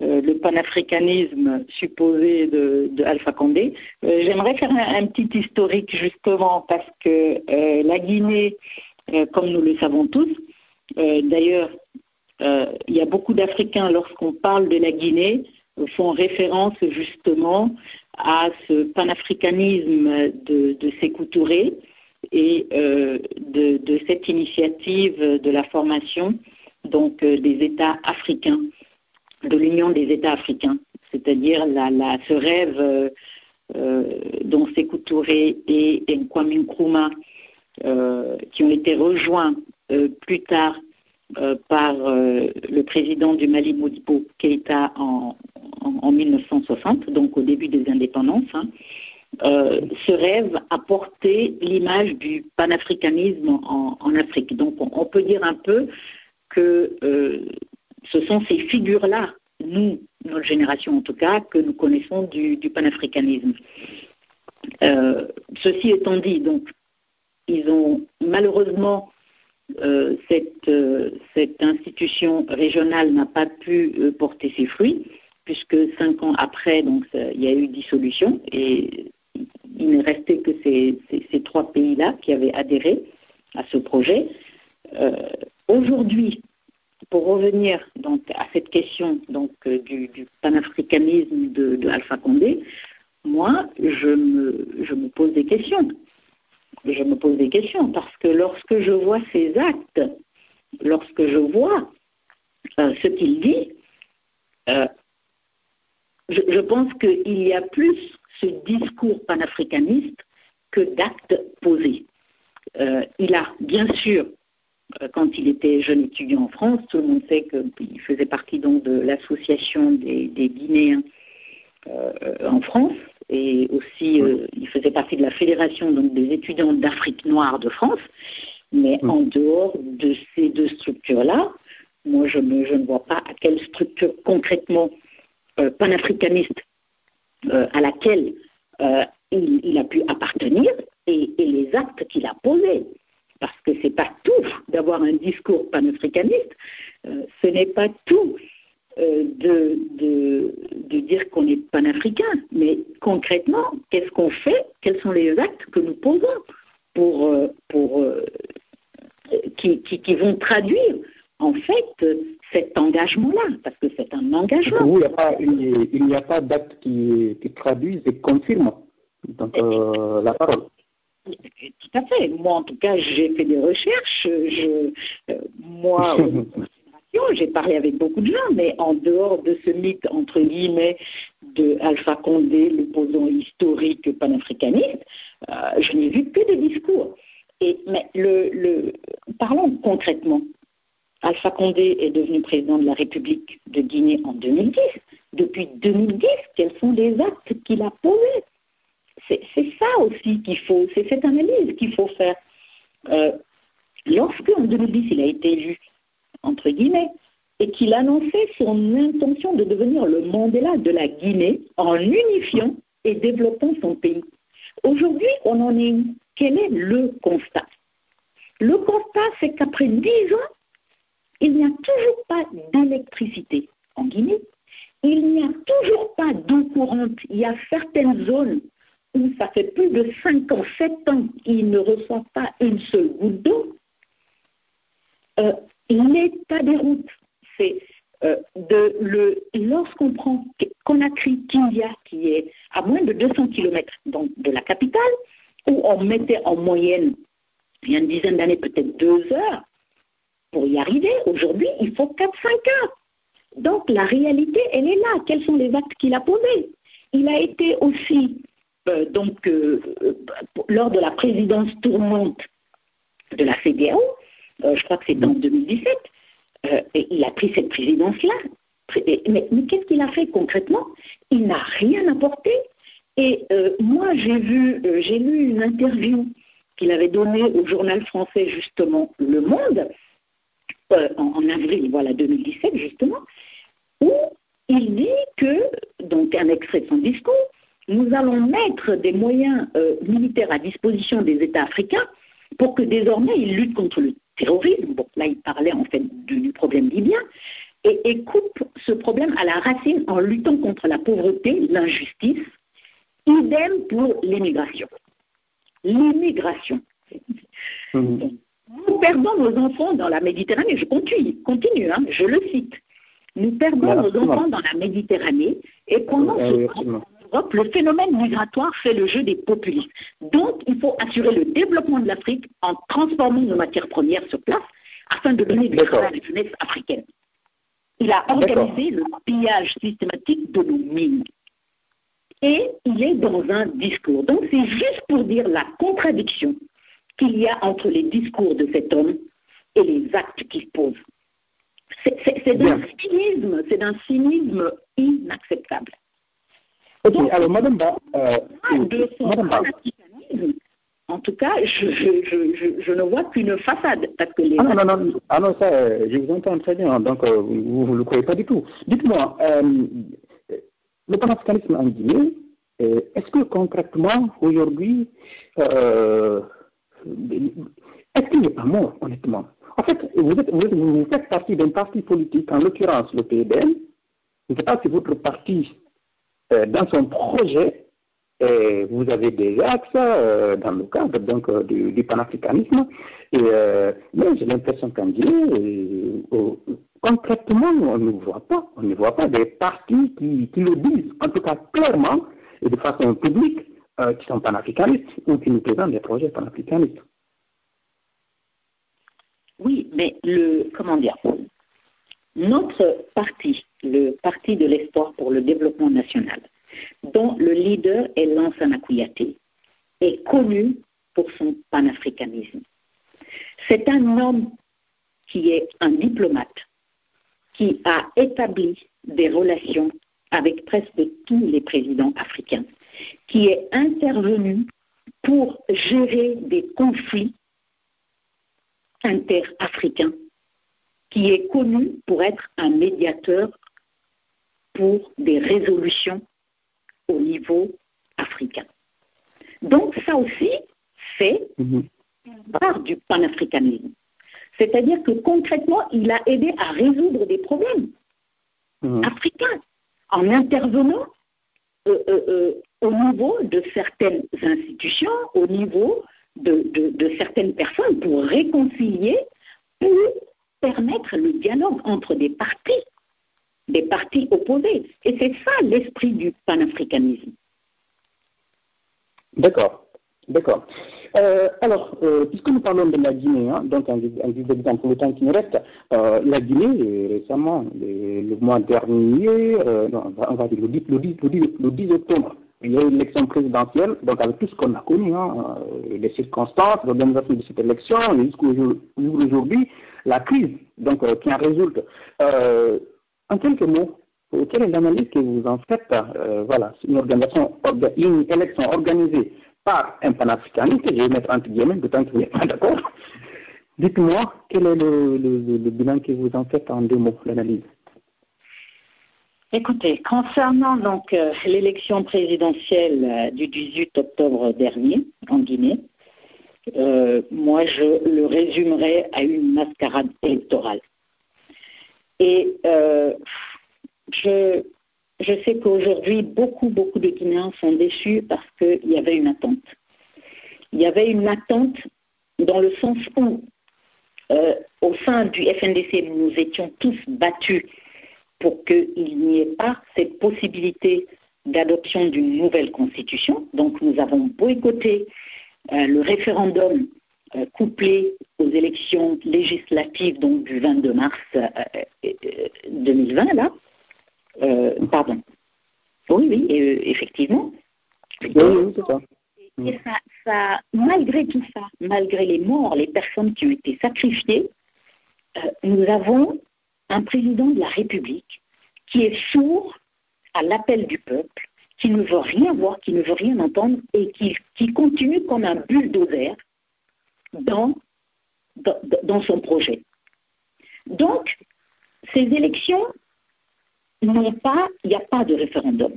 Speaker 4: le panafricanisme supposé de, Alpha Condé, j'aimerais faire un, petit historique justement parce que la Guinée, comme nous le savons tous, d'ailleurs il y a beaucoup d'Africains, lorsqu'on parle de la Guinée, font référence justement à ce panafricanisme de, de Touré et euh, de, cette initiative de la formation donc euh, des États africains, de l'Union des États africains, c'est-à-dire ce rêve euh, euh dont Sékou Touré et, et euh, qui ont été rejoints euh, plus tard par le président du Mali, Modibo Keïta, en, en, en, 1960, donc au début des indépendances. Hein, euh, ce rêve a porté l'image du panafricanisme en, en Afrique. Donc on, peut dire un peu que euh, ce sont ces figures-là, nous, notre génération en tout cas, que nous connaissons du, du panafricanisme. Euh, ceci étant dit, donc, ils ont malheureusement euh, cette, euh, cette, institution régionale n'a pas pu euh, porter ses fruits, puisque cinq ans après, donc, il y a eu dissolution et il n'est resté que ces, trois pays-là qui avaient adhéré à ce projet. Aujourd'hui, pour revenir donc à cette question donc du, du panafricanisme de, de, Alpha Condé, moi je me, je me pose des questions je me pose des questions parce que lorsque je vois ces actes, lorsque je vois euh, ce qu'il dit, euh, je, je, pense qu'il y a plus ce discours panafricaniste que d'actes posés. Euh, il a, bien sûr, quand il était jeune étudiant en France, tout le monde sait qu'il faisait partie donc de l'association des, des, Guinéens en France, et aussi euh, il faisait partie de la fédération donc, des étudiants d'Afrique noire de France. Mais mmh. en dehors de ces deux structures-là, moi je, me, je, ne vois pas à quelle structure concrètement euh, panafricaniste euh, à laquelle il, il, a pu appartenir et, et les actes qu'il a posés. Parce que c'est pas tout d'avoir un discours panafricaniste, ce n'est pas tout euh, de, de, de, dire qu'on est panafricain, mais concrètement, qu'est-ce qu'on fait? Quels sont les actes que nous posons pour, euh, pour, euh, qui, qui, qui, vont traduire en fait cet engagement-là? Parce que c'est un engagement.
Speaker 1: Oui, il n'y a pas, d'actes qui, qui, traduisent et donc, euh, la parole.
Speaker 4: Tout à fait. Moi, en tout cas, j'ai fait des recherches. Je, moi, [LAUGHS] j'ai parlé avec beaucoup de gens, mais en dehors de ce mythe, entre guillemets, de Alpha Condé, l'opposant historique panafricaniste, euh, je n'ai vu que des discours. Et, mais le, parlons concrètement. Alpha Condé est devenu président de la République de Guinée en 2010. Depuis 2010, quels sont les actes qu'il a posés? C'est ça aussi qu'il faut, c'est cette analyse qu'il faut faire. Euh, lorsque, en 2010, il a été élu entre guillemets, et qu'il annonçait son intention de devenir le Mandela de la Guinée en unifiant et développant son pays. Aujourd'hui, on en est Quel est le constat? Le constat, c'est qu'après dix ans, il n'y a toujours pas d'électricité en Guinée. Il n'y a toujours pas d'eau courante. Il y a certaines zones où ça fait plus de 5 ans, 7 ans qu'ils ne reçoivent pas une seule goutte d'eau. Euh, l'état des routes, c'est euh, de le lorsqu'on prend Conakry Kindia qui est à moins de 200 km donc de la capitale où on mettait en moyenne il y a une dizaine d'années peut-être deux heures pour y arriver aujourd'hui il faut 4-5 heures. Donc la réalité elle est là. Quels sont les actes qu'il a posés? Il a été aussi euh, donc euh, lors de la présidence tournante de la CDAO je crois que c'est en 2017, euh, et il a pris cette présidence-là. Mais, qu'est-ce qu'il a fait concrètement? Il n'a rien apporté. Et euh, moi, j'ai vu, euh, j'ai lu une interview qu'il avait donnée au journal français justement Le Monde euh, en, en, avril, voilà 2017 justement, où il dit que, donc un extrait de son discours, nous allons mettre des moyens euh, militaires à disposition des États africains pour que désormais ils luttent contre le terrorisme. Bon, là, il parlait en fait du, problème libyen. Et, et, coupe ce problème à la racine en luttant contre la pauvreté, l'injustice. Idem pour l'immigration. L'immigration. Mmh. Nous perdons nos enfants dans la Méditerranée. Je continue, continue hein, je le cite. Nous perdons nos enfants dans la Méditerranée et pendant ce temps, le phénomène migratoire fait le jeu des populistes. Donc, il faut assurer le développement de l'Afrique en transformant nos matières premières sur place afin de donner du travail à la jeunesse africaine. Il a organisé le pillage systématique de nos mines. Et il est dans un discours. Donc, c'est juste pour dire la contradiction qu'il y a entre les discours de cet homme et les actes qu'il pose. C'est d'un cynisme, c'est d'un cynisme inacceptable.
Speaker 1: Ok, alors Madame Ba, euh,
Speaker 4: de son
Speaker 1: Madame Ba.
Speaker 4: en tout cas, je, je, je, je, je ne vois qu'une façade. Parce que les
Speaker 1: Ah non, non, non, ah non, ça, euh, je vous entends très bien, donc euh, vous ne le croyez pas du tout. Dites-moi, euh, le panafricanisme en Guinée, est-ce que concrètement, aujourd'hui, est-ce qu'il n'est pas mort, honnêtement? En fait, vous, êtes, vous, êtes- vous faites partie d'un parti politique, en l'occurrence le PDM. Je ne sais pas si votre parti, dans son projet, euh, vous avez des axes euh, dans le cadre donc, euh, du, panafricanisme. Et, euh, mais j'ai l'impression qu'en Guinée, euh, euh, concrètement, on ne voit pas. On ne voit pas des partis qui, le disent, en tout cas clairement et de façon publique, euh, qui sont panafricanistes ou qui nous présentent des projets panafricanistes.
Speaker 4: Oui, mais le comment dire Notre parti, le Parti de l'espoir pour le développement national, dont le leader est Lansana Kouyaté, est connu pour son panafricanisme. C'est un homme qui est un diplomate, qui a établi des relations avec presque tous les présidents africains, qui est intervenu pour gérer des conflits interafricain qui est connu pour être un médiateur pour des résolutions au niveau africain. Donc ça aussi fait part du panafricanisme. C'est-à-dire que concrètement, il a aidé à résoudre des problèmes
Speaker 1: Mhm.
Speaker 4: africains en intervenant euh, euh, euh, au niveau de certaines institutions, au niveau de, de- de certaines personnes pour réconcilier, pour permettre le dialogue entre des partis, des partis opposés. Et c'est ça l'esprit du panafricanisme.
Speaker 1: D'accord. D'accord. Euh, alors, euh, puisque nous parlons de la Guinée, hein, donc en, guise d'exemple, le temps qui nous reste, euh, la Guinée, récemment, le, mois dernier, non, on va- dire le 10, le 10 le 10 le 10 octobre, il y a eu une élection présidentielle, donc avec tout ce qu'on a connu, hein, les circonstances, l'organisation de cette élection, et la crise donc, euh, qui en résulte. Euh, en quelques mots, quelle est l'analyse que vous en faites euh, Voilà, une organisation, orga- une élection organisée par un panafricaniste, je vais mettre entre guillemets, d'autant que vous n'êtes pas d'accord. [LAUGHS] Dites-moi, quel est le, bilan que vous en faites en deux mots, l'analyse?
Speaker 4: Écoutez, concernant donc l'élection présidentielle du 18 octobre dernier en Guinée, euh, moi je le résumerai à une mascarade électorale. Et euh, je, sais qu'aujourd'hui, beaucoup, beaucoup de Guinéens sont déçus parce qu'il y avait une attente. Il y avait une attente dans le sens où, euh, au sein du FNDC, nous étions tous battus pour qu'il n'y ait pas cette possibilité d'adoption d'une nouvelle constitution. Donc nous avons boycotté le référendum euh, couplé aux élections législatives donc du 22 mars euh, euh, 2020 là. Euh, pardon. Oui, oui, euh, effectivement.
Speaker 1: Oui, oui, c'est ça.
Speaker 4: Et ça, ça, malgré tout ça, malgré les morts, les personnes qui ont été sacrifiées, euh, nous avons un président de la République qui est sourd à l'appel du peuple, qui ne veut rien voir, qui ne veut rien entendre et qui, continue comme un bulldozer dans, son projet. Donc, ces élections n'ont pas, il n'y a pas de référendum.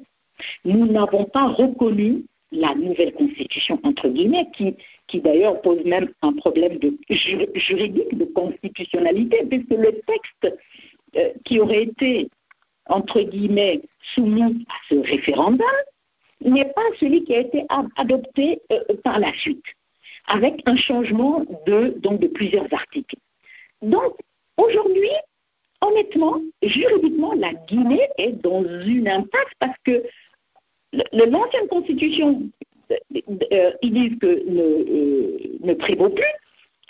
Speaker 4: Nous n'avons pas reconnu la nouvelle constitution, entre guillemets, qui, qui d'ailleurs pose même un problème de, ju- juridique de constitutionnalité, puisque le texte euh, qui aurait été, entre guillemets, soumis à ce référendum n'est pas celui qui a été adopté euh, par la suite, avec un changement de, donc, de plusieurs articles. Donc, aujourd'hui, honnêtement, juridiquement, la Guinée est dans une impasse parce que l'ancienne constitution, euh, ils disent que ne, euh, ne prévaut plus.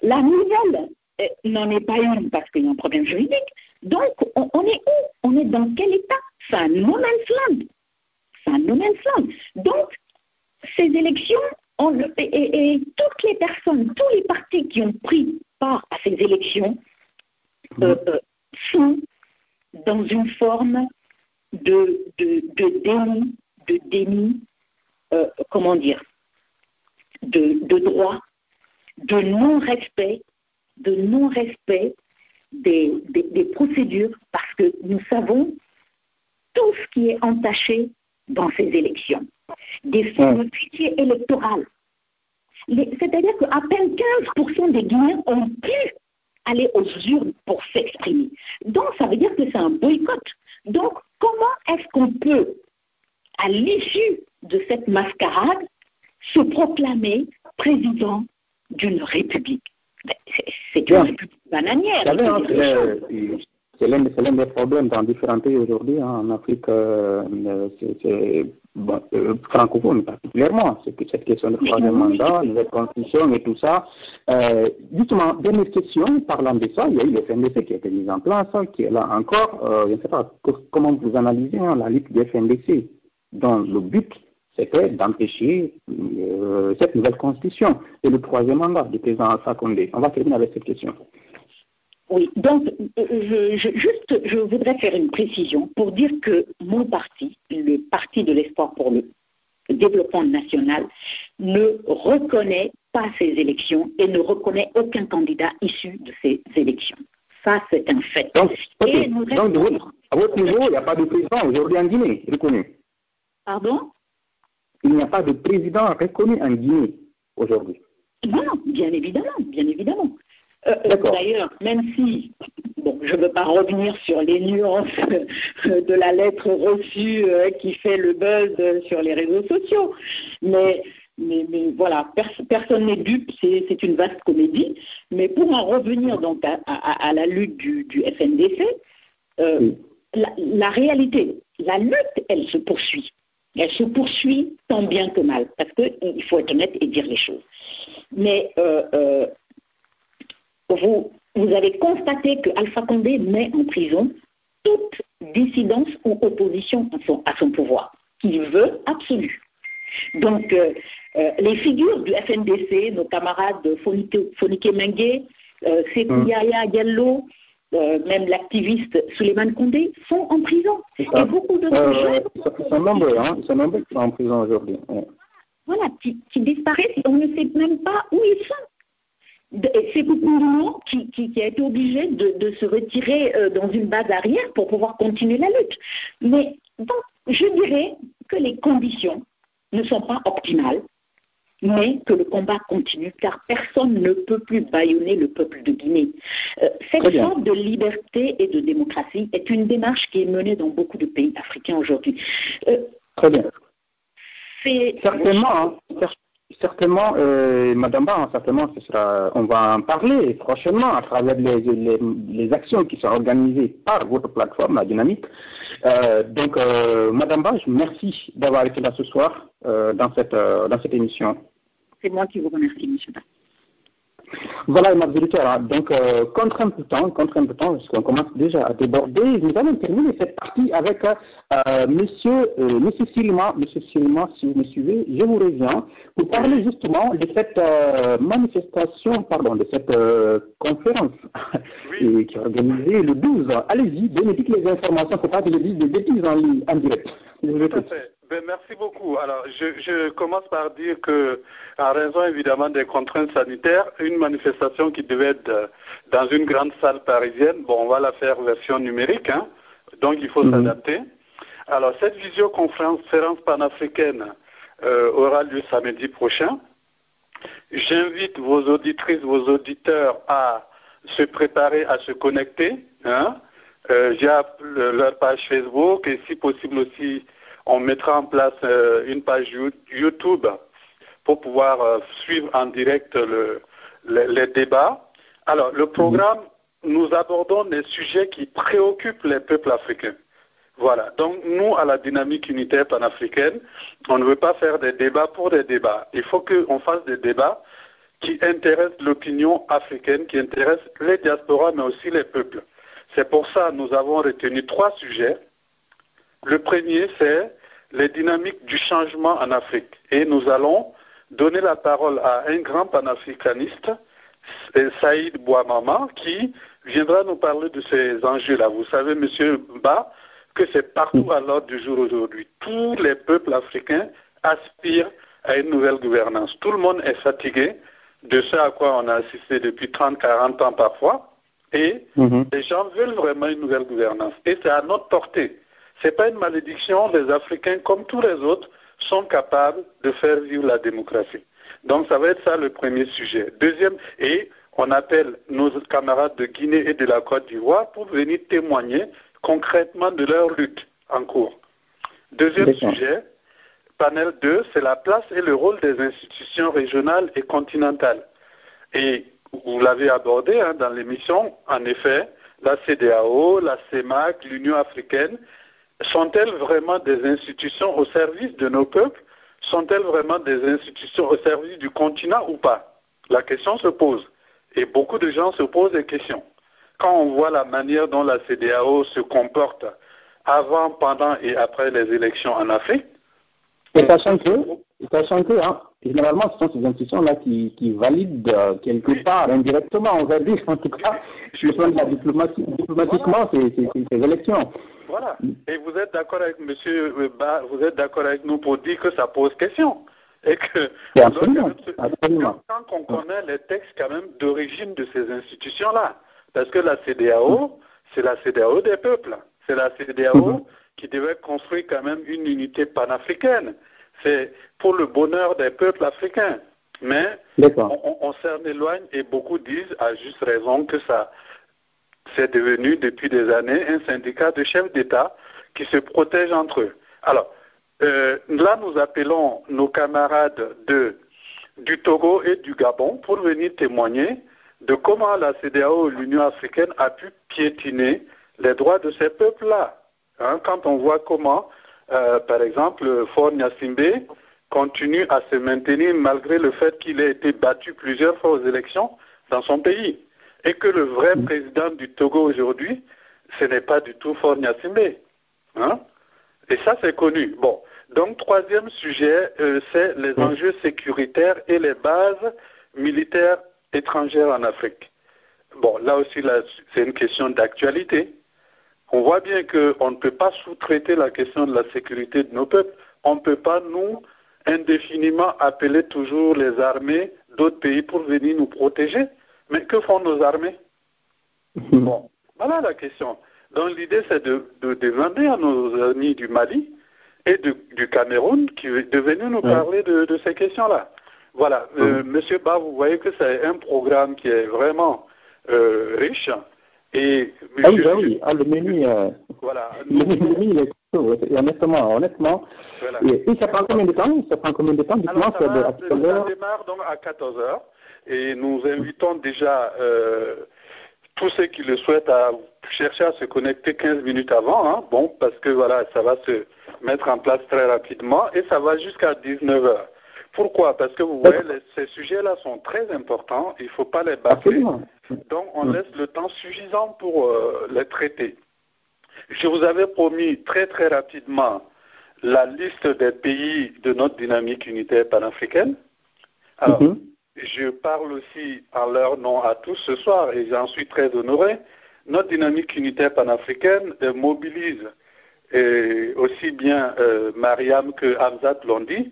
Speaker 4: La nouvelle euh, n'en est pas une parce qu'il y a un problème juridique. Donc, on, on est où? On est dans quel état? C'est un no man's land. C'est un no man's land. Donc, ces élections, on, et, et, et, toutes les personnes, tous les partis qui ont pris part à ces élections euh, euh, sont dans une forme de, de, de déni, de déni, euh, comment dire, de, de droit, de non-respect, de non-respect des, des, des, procédures, parce que nous savons tout ce qui est entaché dans ces élections. Des fameux fichiers électoraux. C'est-à-dire qu'à peine 15% des Guinéens ont pu aller aux urnes pour s'exprimer. Donc, ça veut dire que c'est un boycott. Donc, comment est-ce qu'on peut, à l'issue de cette mascarade, se proclamer président d'une république? C'est une république bananière.
Speaker 1: C'est l'un des problèmes dans différents pays aujourd'hui, hein, en Afrique euh, bon, euh, francophone particulièrement, c'est que cette question de troisième mandat, nouvelle constitution et tout ça. Euh, justement, dernière question, parlant de ça, il y a eu le FNDC qui a été mis en place, qui est là encore. Euh, je ne sais pas comment vous analysez hein, la lutte du FNDC, dont le but c'était d'empêcher euh, cette nouvelle constitution et le troisième mandat du président Alpha Condé. On va terminer avec cette question.
Speaker 4: Oui, donc je, je, juste, je voudrais faire une précision pour dire que mon parti, le Parti de l'espoir pour le développement national, ne reconnaît pas ces élections et ne reconnaît aucun candidat issu de ces élections. Ça, c'est un fait.
Speaker 1: Donc, okay. donc à votre niveau, il n'y a pas de président aujourd'hui en Guinée reconnu.
Speaker 4: Pardon?
Speaker 1: Il n'y a pas de président reconnu en Guinée aujourd'hui.
Speaker 4: Non, bien évidemment, bien évidemment. Euh, D'ailleurs, même si, bon, je ne veux pas revenir sur les nuances [LAUGHS] de la lettre reçue euh, qui fait le buzz sur les réseaux sociaux, mais, mais, mais voilà, pers personne n'est dupe, c'est une vaste comédie. Mais pour en revenir donc à, à, à la lutte du, du FNDC, euh, oui. la, la réalité, la lutte, elle se poursuit. Elle se poursuit tant bien que mal, parce qu'il faut être honnête et dire les choses. Mais euh, euh, vous, vous avez constaté que Alpha Condé met en prison toute dissidence ou opposition à son, à son pouvoir, qu'il veut absolu. Donc, euh, euh, les figures du FNDC, nos camarades Fonike, Fonike Mengue, euh, Sekou Yaya Diallo, même l'activiste Suleiman Condé, sont en prison.
Speaker 1: Et beaucoup de ces jeunes... Ils sont nombreux, hein, ils sont nombreux qui sont en prison aujourd'hui. Ouais.
Speaker 4: Voilà, qui, qui disparaissent et on ne sait même pas où ils sont c'est Koukouroumo qui, qui, qui, a été obligé de, de se retirer euh, dans une base arrière pour pouvoir continuer la lutte. Mais donc, je dirais que les conditions ne sont pas optimales, mais que le combat continue, car personne ne peut plus bâillonner le peuple de Guinée. Euh, cette sorte de liberté et de démocratie est une démarche qui est menée dans beaucoup de pays africains aujourd'hui.
Speaker 1: Euh, Très bien. Certainement, hein, Certainement, euh, Madame Ba, certainement, ce sera, on va en parler prochainement à travers les, les, les, actions qui sont organisées par votre plateforme, la Dynamique. Euh, donc, euh, Madame Ba, merci d'avoir été là ce soir dans, cette, dans cette émission.
Speaker 4: C'est moi qui vous remercie, Monsieur.
Speaker 1: Voilà, ma auditeurs, donc euh, contrainte de temps, contrainte de temps, parce qu'on commence déjà à déborder. Nous allons terminer cette partie avec euh, Monsieur, euh, Monsieur Silma, Monsieur Silma, si vous me suivez, je vous reviens pour parler justement de cette euh, manifestation, pardon, de cette euh, conférence oui. [LAUGHS] qui est organisée le 12. Allez-y, donnez-nous les informations, pour pas que je dise des bêtises en, en direct. Je vous
Speaker 2: écoute. Ben, merci beaucoup. Alors, je, je, commence par dire que, en raison évidemment des contraintes sanitaires, une manifestation qui devait être dans une grande salle parisienne, bon, on va la faire version numérique, hein, donc il faut mmh. s'adapter. Alors, cette visioconférence panafricaine euh, aura lieu samedi prochain. J'invite vos auditrices, vos auditeurs à se préparer à se connecter hein, euh, via leur page Facebook et si possible aussi on mettra en place euh, une page YouTube pour pouvoir euh, suivre en direct le, le, les débats. Alors, le programme nous abordons des sujets qui préoccupent les peuples africains. Voilà. Donc, nous, à la dynamique unitaire panafricaine, on ne veut pas faire des débats pour des débats. Il faut qu'on fasse des débats qui intéressent l'opinion africaine, qui intéressent les diasporas, mais aussi les peuples. C'est pour ça que nous avons retenu trois sujets. Le premier, c'est les dynamiques du changement en Afrique. Et nous allons donner la parole à un grand panafricaniste, Saïd Bouamama, qui viendra nous parler de ces enjeux-là. Vous savez, Monsieur Ba, que c'est partout à l'ordre du jour aujourd'hui. Tous les peuples africains aspirent à une nouvelle gouvernance. Tout le monde est fatigué de ce à quoi on a assisté depuis 30, 40 ans parfois. Et
Speaker 1: Mhm.
Speaker 2: les gens veulent vraiment une nouvelle gouvernance. Et c'est à notre portée. Ce n'est pas une malédiction. Les Africains, comme tous les autres, sont capables de faire vivre la démocratie. Donc ça va être ça le premier sujet. Deuxième, et on appelle nos camarades de Guinée et de la Côte d'Ivoire pour venir témoigner concrètement de leur lutte en cours. Deuxième sujet, panel 2, c'est la place et le rôle des institutions régionales et continentales. Et vous l'avez abordé hein, dans l'émission, en effet, la CDAO, la CEMAC, l'Union africaine, sont-elles vraiment des institutions au service de nos peuples? Sont-elles vraiment des institutions au service du continent ou pas? La question se pose. Et beaucoup de gens se posent des questions. Quand on voit la manière dont la CDAO se comporte avant, pendant et après les élections en Afrique,
Speaker 1: Et sachant que, et sachant que hein, généralement, ce sont ces institutions-là qui, qui valident euh, quelque
Speaker 2: Oui.
Speaker 1: part, indirectement, on va dire, en tout cas, le plan de la diplomatie, diplomatiquement, ces élections.
Speaker 2: Voilà. Et vous êtes d'accord avec Monsieur Ba, vous êtes d'accord avec nous pour dire que ça pose question. Et que
Speaker 1: Et absolument, absolument.
Speaker 2: Quand, quand on connaît les textes quand même d'origine de ces institutions-là. Parce que la CDAO, c'est la CDAO des peuples. C'est la CDAO
Speaker 1: Mhm.
Speaker 2: qui devait construire quand même une unité panafricaine. C'est pour le bonheur des peuples africains. Mais on s'en éloigne et beaucoup disent, à juste raison, que ça, c'est devenu depuis des années un syndicat de chefs d'État qui se protègent entre eux. Alors, euh, là, nous appelons nos camarades de, du Togo et du Gabon pour venir témoigner de comment la CDAO l'Union africaine a pu piétiner les droits de ces peuples-là. Hein, quand on voit comment, euh, par exemple, Fort Nyassimbe continue à se maintenir malgré le fait qu'il ait été battu plusieurs fois aux élections dans son pays. Et que le vrai président du Togo aujourd'hui, ce n'est pas du tout Nyassimbe. Hein? Et ça, c'est connu. Bon. Donc, troisième sujet, euh, c'est les
Speaker 1: Oui.
Speaker 2: enjeux sécuritaires et les bases militaires étrangères en Afrique. Bon, là aussi, là, c'est une question d'actualité. On voit bien qu'on ne peut pas sous-traiter la question de la sécurité de nos peuples. On ne peut pas, nous, indéfiniment appeler toujours les armées d'autres pays pour venir nous protéger. Mais que font nos armées Bon, voilà la question. Donc l'idée, c'est de, de demander à nos amis du Mali et de- du Cameroun qui, de venir nous parler de, de ces questions-là. Voilà, Euh, Monsieur Ba, vous voyez que c'est un programme qui est vraiment euh, riche. Et
Speaker 1: Ah oui, bah oui, ah, le menu, euh,
Speaker 2: voilà,
Speaker 1: le menu, le menu, il est et honnêtement, honnêtement.
Speaker 2: voilà.
Speaker 1: Et, et ça prend combien de temps? Ça prend combien de temps? Dites-moi,
Speaker 2: ça,
Speaker 1: de-
Speaker 2: démarre donc à 14 heures et nous invitons déjà euh, tous ceux qui le souhaitent à chercher à se connecter 15 minutes avant, hein, bon, parce que voilà, ça va se mettre en place très rapidement et ça va jusqu'à 19 heures. Pourquoi? Parce que vous voyez, les- ces sujets-là sont très importants, il ne faut pas les bâcler. Donc, on
Speaker 1: Mm.
Speaker 2: laisse le temps suffisant pour euh, les traiter. Je vous avais promis très très rapidement la liste des pays de notre dynamique unitaire panafricaine. Alors,
Speaker 1: Mhm.
Speaker 2: Je parle aussi en leur nom à tous ce soir et j'en suis très honoré. Notre dynamique unitaire panafricaine euh, mobilise aussi bien euh, Mariam que Hamzat l'ont dit.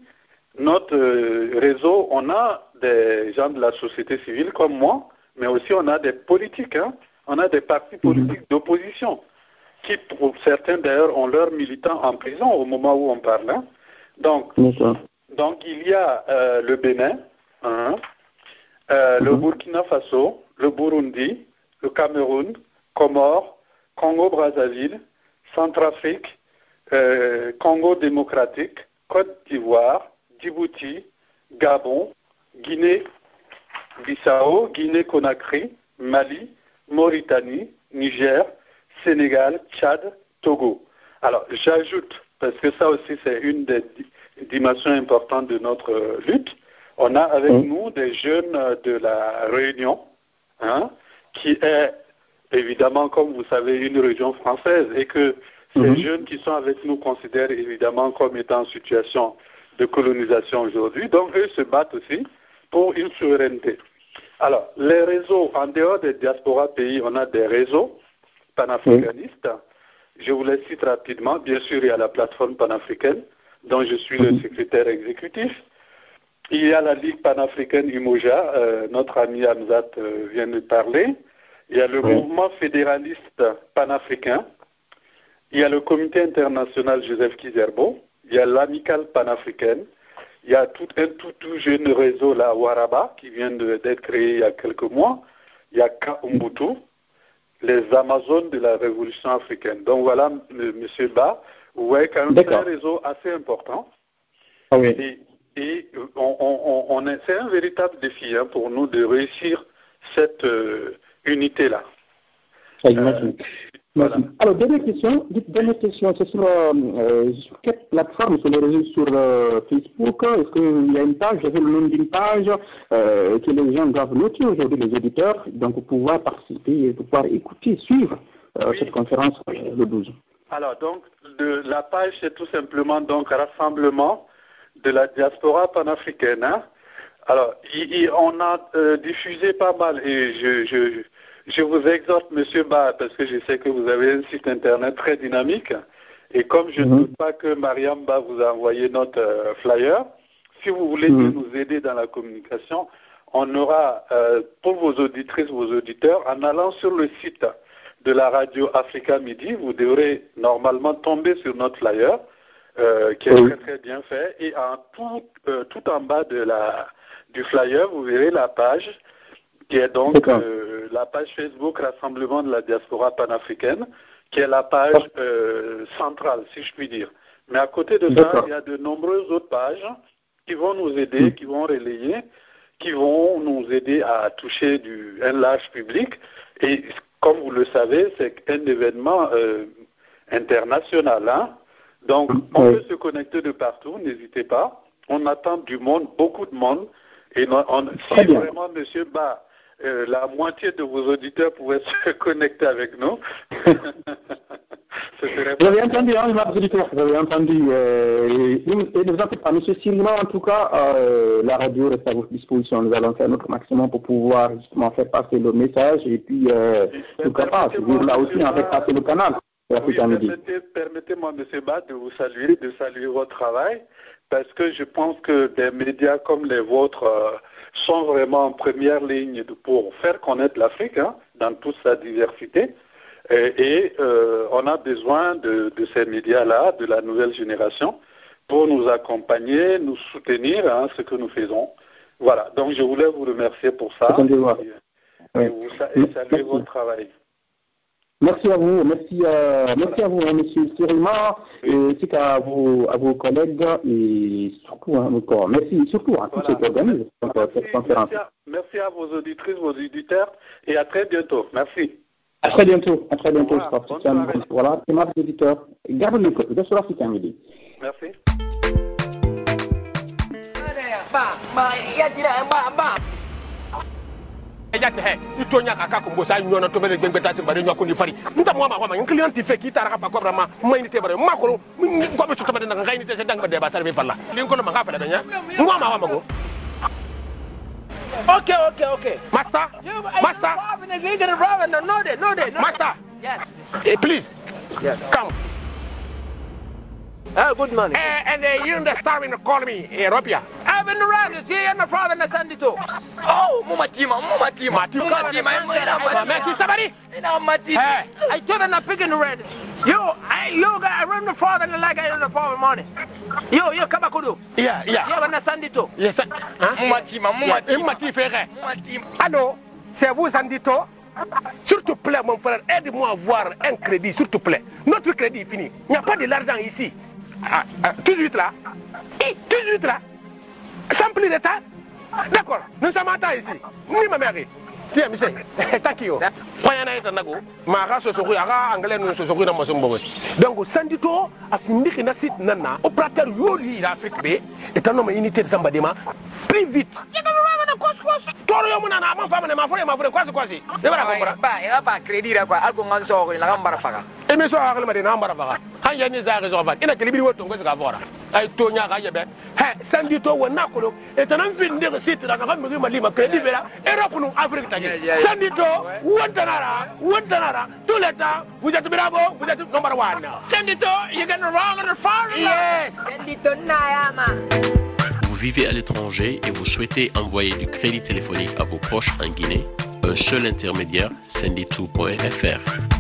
Speaker 2: Notre euh, réseau, on a des gens de la société civile comme moi, mais aussi on a des politiques. hein. On a des partis politiques d'opposition qui, pour certains d'ailleurs, ont leurs militants en prison au moment où on parle. hein. Donc, donc il y a euh, le Bénin, hein, euh, le
Speaker 1: Mhm.
Speaker 2: Burkina Faso, le Burundi, le Cameroun, Comores, Congo-Brazzaville, Centrafrique, euh, Congo démocratique, Côte d'Ivoire, Djibouti, Gabon, Guinée, Bissau, Guinée-Conakry, Mali, Mauritanie, Niger, Sénégal, Tchad, Togo. Alors, j'ajoute, parce que ça aussi c'est une des dimensions importantes de notre lutte, on a avec
Speaker 1: Oui.
Speaker 2: nous des jeunes de la Réunion, hein, qui est évidemment, comme vous savez, une région française et que ces
Speaker 1: Mhm.
Speaker 2: jeunes qui sont avec nous considèrent évidemment comme étant en situation de colonisation aujourd'hui. Donc, eux se battent aussi pour une souveraineté. Alors, les réseaux, en dehors des diasporas pays, on a des réseaux panafricanistes. Je vous les cite rapidement. Bien sûr, il y a la plateforme panafricaine, dont je suis le
Speaker 1: Mhm.
Speaker 2: secrétaire exécutif. Il y a la Ligue panafricaine Umoja, euh, notre ami Hamzat euh, vient de parler. Il y a le
Speaker 1: Oui.
Speaker 2: mouvement fédéraliste panafricain. Il y a le comité international Joseph Kizerbo. Il y a l'amicale panafricaine. Il y a tout un tout, tout jeune réseau, la Waraba, qui vient d'être créé il y a quelques mois. Il y a Kaumbutu, les Amazones de la révolution africaine. Donc voilà, m- Monsieur Ba, vous voyez quand même un réseau assez important.
Speaker 1: Ah oui.
Speaker 2: Et, et euh, on, on- on- on est- c'est un véritable défi hein, pour nous de réussir cette euh, unité-là.
Speaker 1: Ça,
Speaker 2: voilà.
Speaker 1: Merci. Alors, dernière question, dernière question, c'est sur, euh, euh, sur quelle plateforme, sur les réseaux, sur euh, Facebook, est-ce qu'il y a une page, j'avais le nom d'une page euh, que les gens doivent noter aujourd'hui, les auditeurs, donc pour pouvoir participer, pour pouvoir écouter, suivre euh,
Speaker 2: Oui.
Speaker 1: cette conférence euh, le 12.
Speaker 2: Alors, donc, de, la page, c'est tout simplement donc Rassemblement de la diaspora panafricaine. hein. Alors, il- il- on a euh, diffusé pas mal, et je, je, je vous exhorte, Monsieur Ba, parce que je sais que vous avez un site internet très dynamique, et comme je ne
Speaker 1: Mhm.
Speaker 2: doute pas que Mariam Ba vous a envoyé notre euh, flyer, si vous voulez
Speaker 1: Mhm.
Speaker 2: nous aider dans la communication, on aura, euh, pour vos auditrices, vos auditeurs, en allant sur le site de la radio Africa Midi, vous devrez normalement tomber sur notre flyer, euh, qui est
Speaker 1: Oui.
Speaker 2: très très bien fait. Et en tout, euh, tout en bas de la, du flyer, vous verrez la page, qui est donc euh, la page Facebook Rassemblement de la diaspora panafricaine, qui est la page euh, centrale, si je puis dire. Mais à côté de ça, il y a de nombreuses autres pages qui vont nous aider,
Speaker 1: Mm.
Speaker 2: qui vont relayer, qui vont nous aider à toucher du, un large public. Et comme vous le savez, c'est un événement international. Hein? Donc, on peut se connecter de partout, n'hésitez pas. On attend du monde, beaucoup de monde. Et on- si
Speaker 1: bien.
Speaker 2: vraiment, Monsieur Ba, euh, la moitié de vos auditeurs pouvaient [LAUGHS] se connecter avec nous, [LAUGHS] ce serait
Speaker 1: Vous avez entendu, hein, avez entendu. Euh, et, et ne vous en faites pas, M. Sirima, en tout cas, euh, la radio reste à votre disposition. Nous allons faire notre maximum pour pouvoir justement faire passer le message et puis, euh, pourquoi pas, là aussi, en fait passer le canal.
Speaker 2: Oui, permettez- permettez-moi, M. Bat, de vous saluer, de saluer votre travail, parce que je pense que des médias comme les vôtres euh, sont vraiment en première ligne pour faire connaître l'Afrique hein, dans toute sa diversité. Et, et, euh, on a besoin de, de ces médias-là, de la nouvelle génération, pour nous accompagner, nous soutenir hein, ce que nous faisons. Voilà, donc je voulais vous remercier pour ça et,
Speaker 1: Oui.
Speaker 2: et vous sa- et saluer votre travail.
Speaker 1: Merci à vous, merci, euh, merci à vous, hein, Monsieur Sirima, et ainsi qu'à vos, à vos collègues, et surtout, hein, encore, merci surtout à tous
Speaker 2: Voilà.
Speaker 1: ceux qui organisent euh, cette conférence.
Speaker 2: merci à, merci à vos auditrices, vos auditeurs, et à très bientôt. Merci.
Speaker 1: À très bientôt, à très bientôt,
Speaker 2: revoir.
Speaker 1: je crois.
Speaker 2: Bonne
Speaker 1: C'est un-
Speaker 2: soirée.
Speaker 1: Voilà, c'est ma auditeurs. Gardez l'écoute, de sur Africa Midi.
Speaker 2: Merci.
Speaker 5: Ba
Speaker 6: ejate he. Itonya kaka ko mbosa nyono to bele gbengbe tati bare nyako ni fari. Nta mo ma ko ma client ti fe ki tara ka pa ko ma mai ni te bare ma ko ko be to tabade nga ngai ni te se dang ba tarbe falla lin ko ma ka fala benya ngo ma ma go
Speaker 5: okay okay okay
Speaker 6: master master
Speaker 5: no no no
Speaker 6: master
Speaker 5: yes.
Speaker 6: Eh please.
Speaker 5: Yes.
Speaker 6: Come
Speaker 5: oh good morning
Speaker 6: eh and uh, you the star in call me eh Europia
Speaker 5: I've been around you see and the father and the son to oh mama tima mama tima
Speaker 6: Mati-
Speaker 5: mama tima
Speaker 6: ma me ti sabari
Speaker 5: ina mati
Speaker 6: Eh.
Speaker 5: I told her not picking the red. Yo I yo I run the father and like I in the father morning yo yo kaba kudu.
Speaker 6: Yeah yeah.
Speaker 5: Yo and the son to
Speaker 6: yes
Speaker 5: Mwatima,
Speaker 6: mwatima mati fere Allô, c'est vous Sandito S'il te plaît, mon frère, aide-moi à avoir un crédit, s'il te plaît. Notre crédit est fini. Il n'y a pas de l'argent ici. Ah, ah, tout de suite là. Eh, tout de suite là. Sans plus de temps. D'accord, nous sommes en temps ici. Ni ma mère. Tiens, monsieur. [LAUGHS] Thank you. Fayana ita nago ma ga so so ku aga anglais no so so na so mbogo donc sandito sit nana opérateur yoli l'Afrique be eta no ma unité de samba dema plus vite. Toro yo munana ma fama ne ma fore ma fore kwasi kwasi. De bara ko bara
Speaker 7: ba e ba crédit ra quoi. Algo ngan so ko la gambara faga.
Speaker 6: Émission hakili ma de na mbara faga han ya ni ina kelibiri woto ga fora ay to nya ga yebe he sandi to wona kolo e tanan fin de sit ga mi ma lima crédit bela europe nu afrique tagi sandi to vous êtes bravo vous êtes number 1 sandi to you get wrong on the far yes.
Speaker 7: Sandi to na ya ma
Speaker 8: Vous vivez à l'étranger et vous souhaitez envoyer du crédit téléphonique à vos proches en Guinée, un seul intermédiaire, senditou.fr.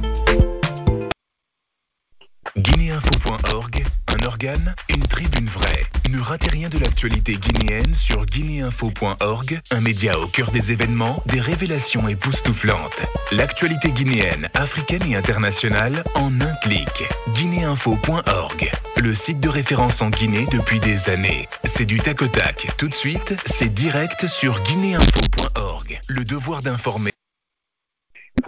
Speaker 9: Guinéinfo.org, un organe, une tribune vraie. Ne ratez rien de l'actualité guinéenne sur guinéinfo.org, un média au cœur des événements, des révélations époustouflantes. L'actualité guinéenne, africaine et internationale en un clic. Guinéinfo.org, le site de référence en Guinée depuis des années. C'est du tac au tac. Tout de suite, c'est direct sur guinéinfo.org. Le devoir d'informer.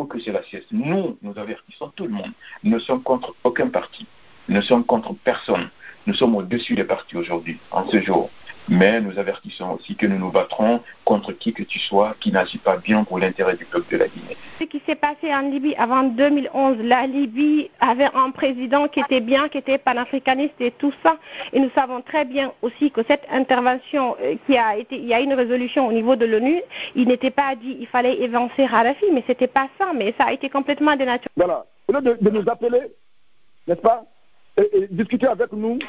Speaker 10: Que cela cesse. Nous, nous avertissons tout le monde. Nous ne sommes contre aucun parti. Nous ne sommes contre personne. Nous sommes au-dessus des partis aujourd'hui, en ce jour. Mais nous avertissons aussi que nous nous battrons contre qui que tu sois qui n'agit pas bien pour l'intérêt du peuple de la Guinée.
Speaker 11: Ce qui s'est passé en Libye avant 2011, la Libye avait un président qui était bien, qui était panafricaniste et tout ça. Et nous savons très bien aussi que cette intervention euh, qui a été, il y a une résolution au niveau de l'ONU, il n'était pas dit il fallait évancer Radafi, mais c'était pas ça, mais ça a été complètement dénaturé.
Speaker 12: Voilà. Au lieu de, de nous appeler, n'est-ce pas, et, et discuter avec nous,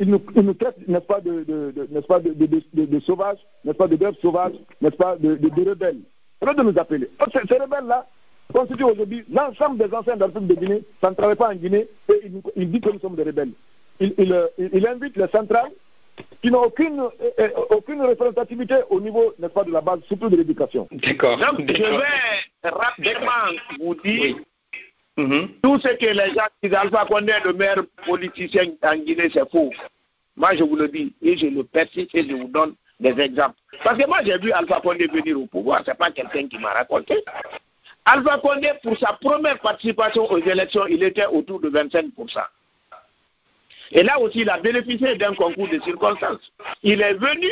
Speaker 12: ils nous, traitent, n'est-ce pas, de, de, de n'est-ce pas, de, de, de, de sauvages, n'est-ce pas, de bêtes sauvages, n'est-ce pas, de, de, de rebelles. Au lieu de nous appeler. Donc, ces, ces rebelles-là constituent aujourd'hui l'ensemble des anciens de la République de Guinée, ça ne travaille pas en Guinée, et ils, nous- ils disent que nous sommes des rebelles. Il, il, euh, il- il invite les centrales qui n'ont aucune, euh, euh, aucune représentativité au niveau, n'est-ce pas, de la base, surtout de l'éducation.
Speaker 13: D'accord. Donc, je vais rapidement vous dire tout ce que les gens disent. Alpha Condé, le meilleur politicien en Guinée, c'est faux. Moi, je vous le dis et je le persiste et je vous donne des exemples. Parce que moi, j'ai vu Alpha Condé venir au pouvoir. C'est pas quelqu'un qui m'a raconté. Alpha Condé, pour sa première participation aux élections, il était autour de 25%. Et là aussi, il a bénéficié d'un concours de circonstances. Il est venu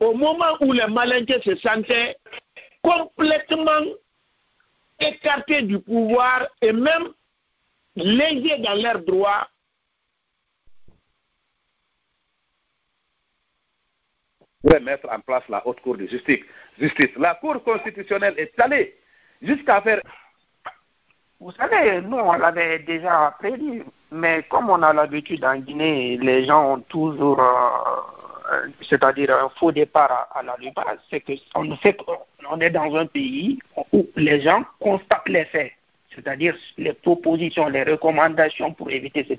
Speaker 13: au moment où les malinqués se sentaient complètement écartés du pouvoir et même lésés dans leurs droits.
Speaker 14: pourrait mettre en place la haute cour de justice. justice. La cour constitutionnelle est allée jusqu'à faire.
Speaker 15: Vous savez, nous, on l'avait déjà prédit, mais comme on a l'habitude en Guinée, les gens ont toujours, euh, c'est-à-dire un faux départ à, à la base, c'est qu'on sait qu'on est dans un pays où les gens constatent les faits, c'est-à-dire les propositions, les recommandations pour éviter cette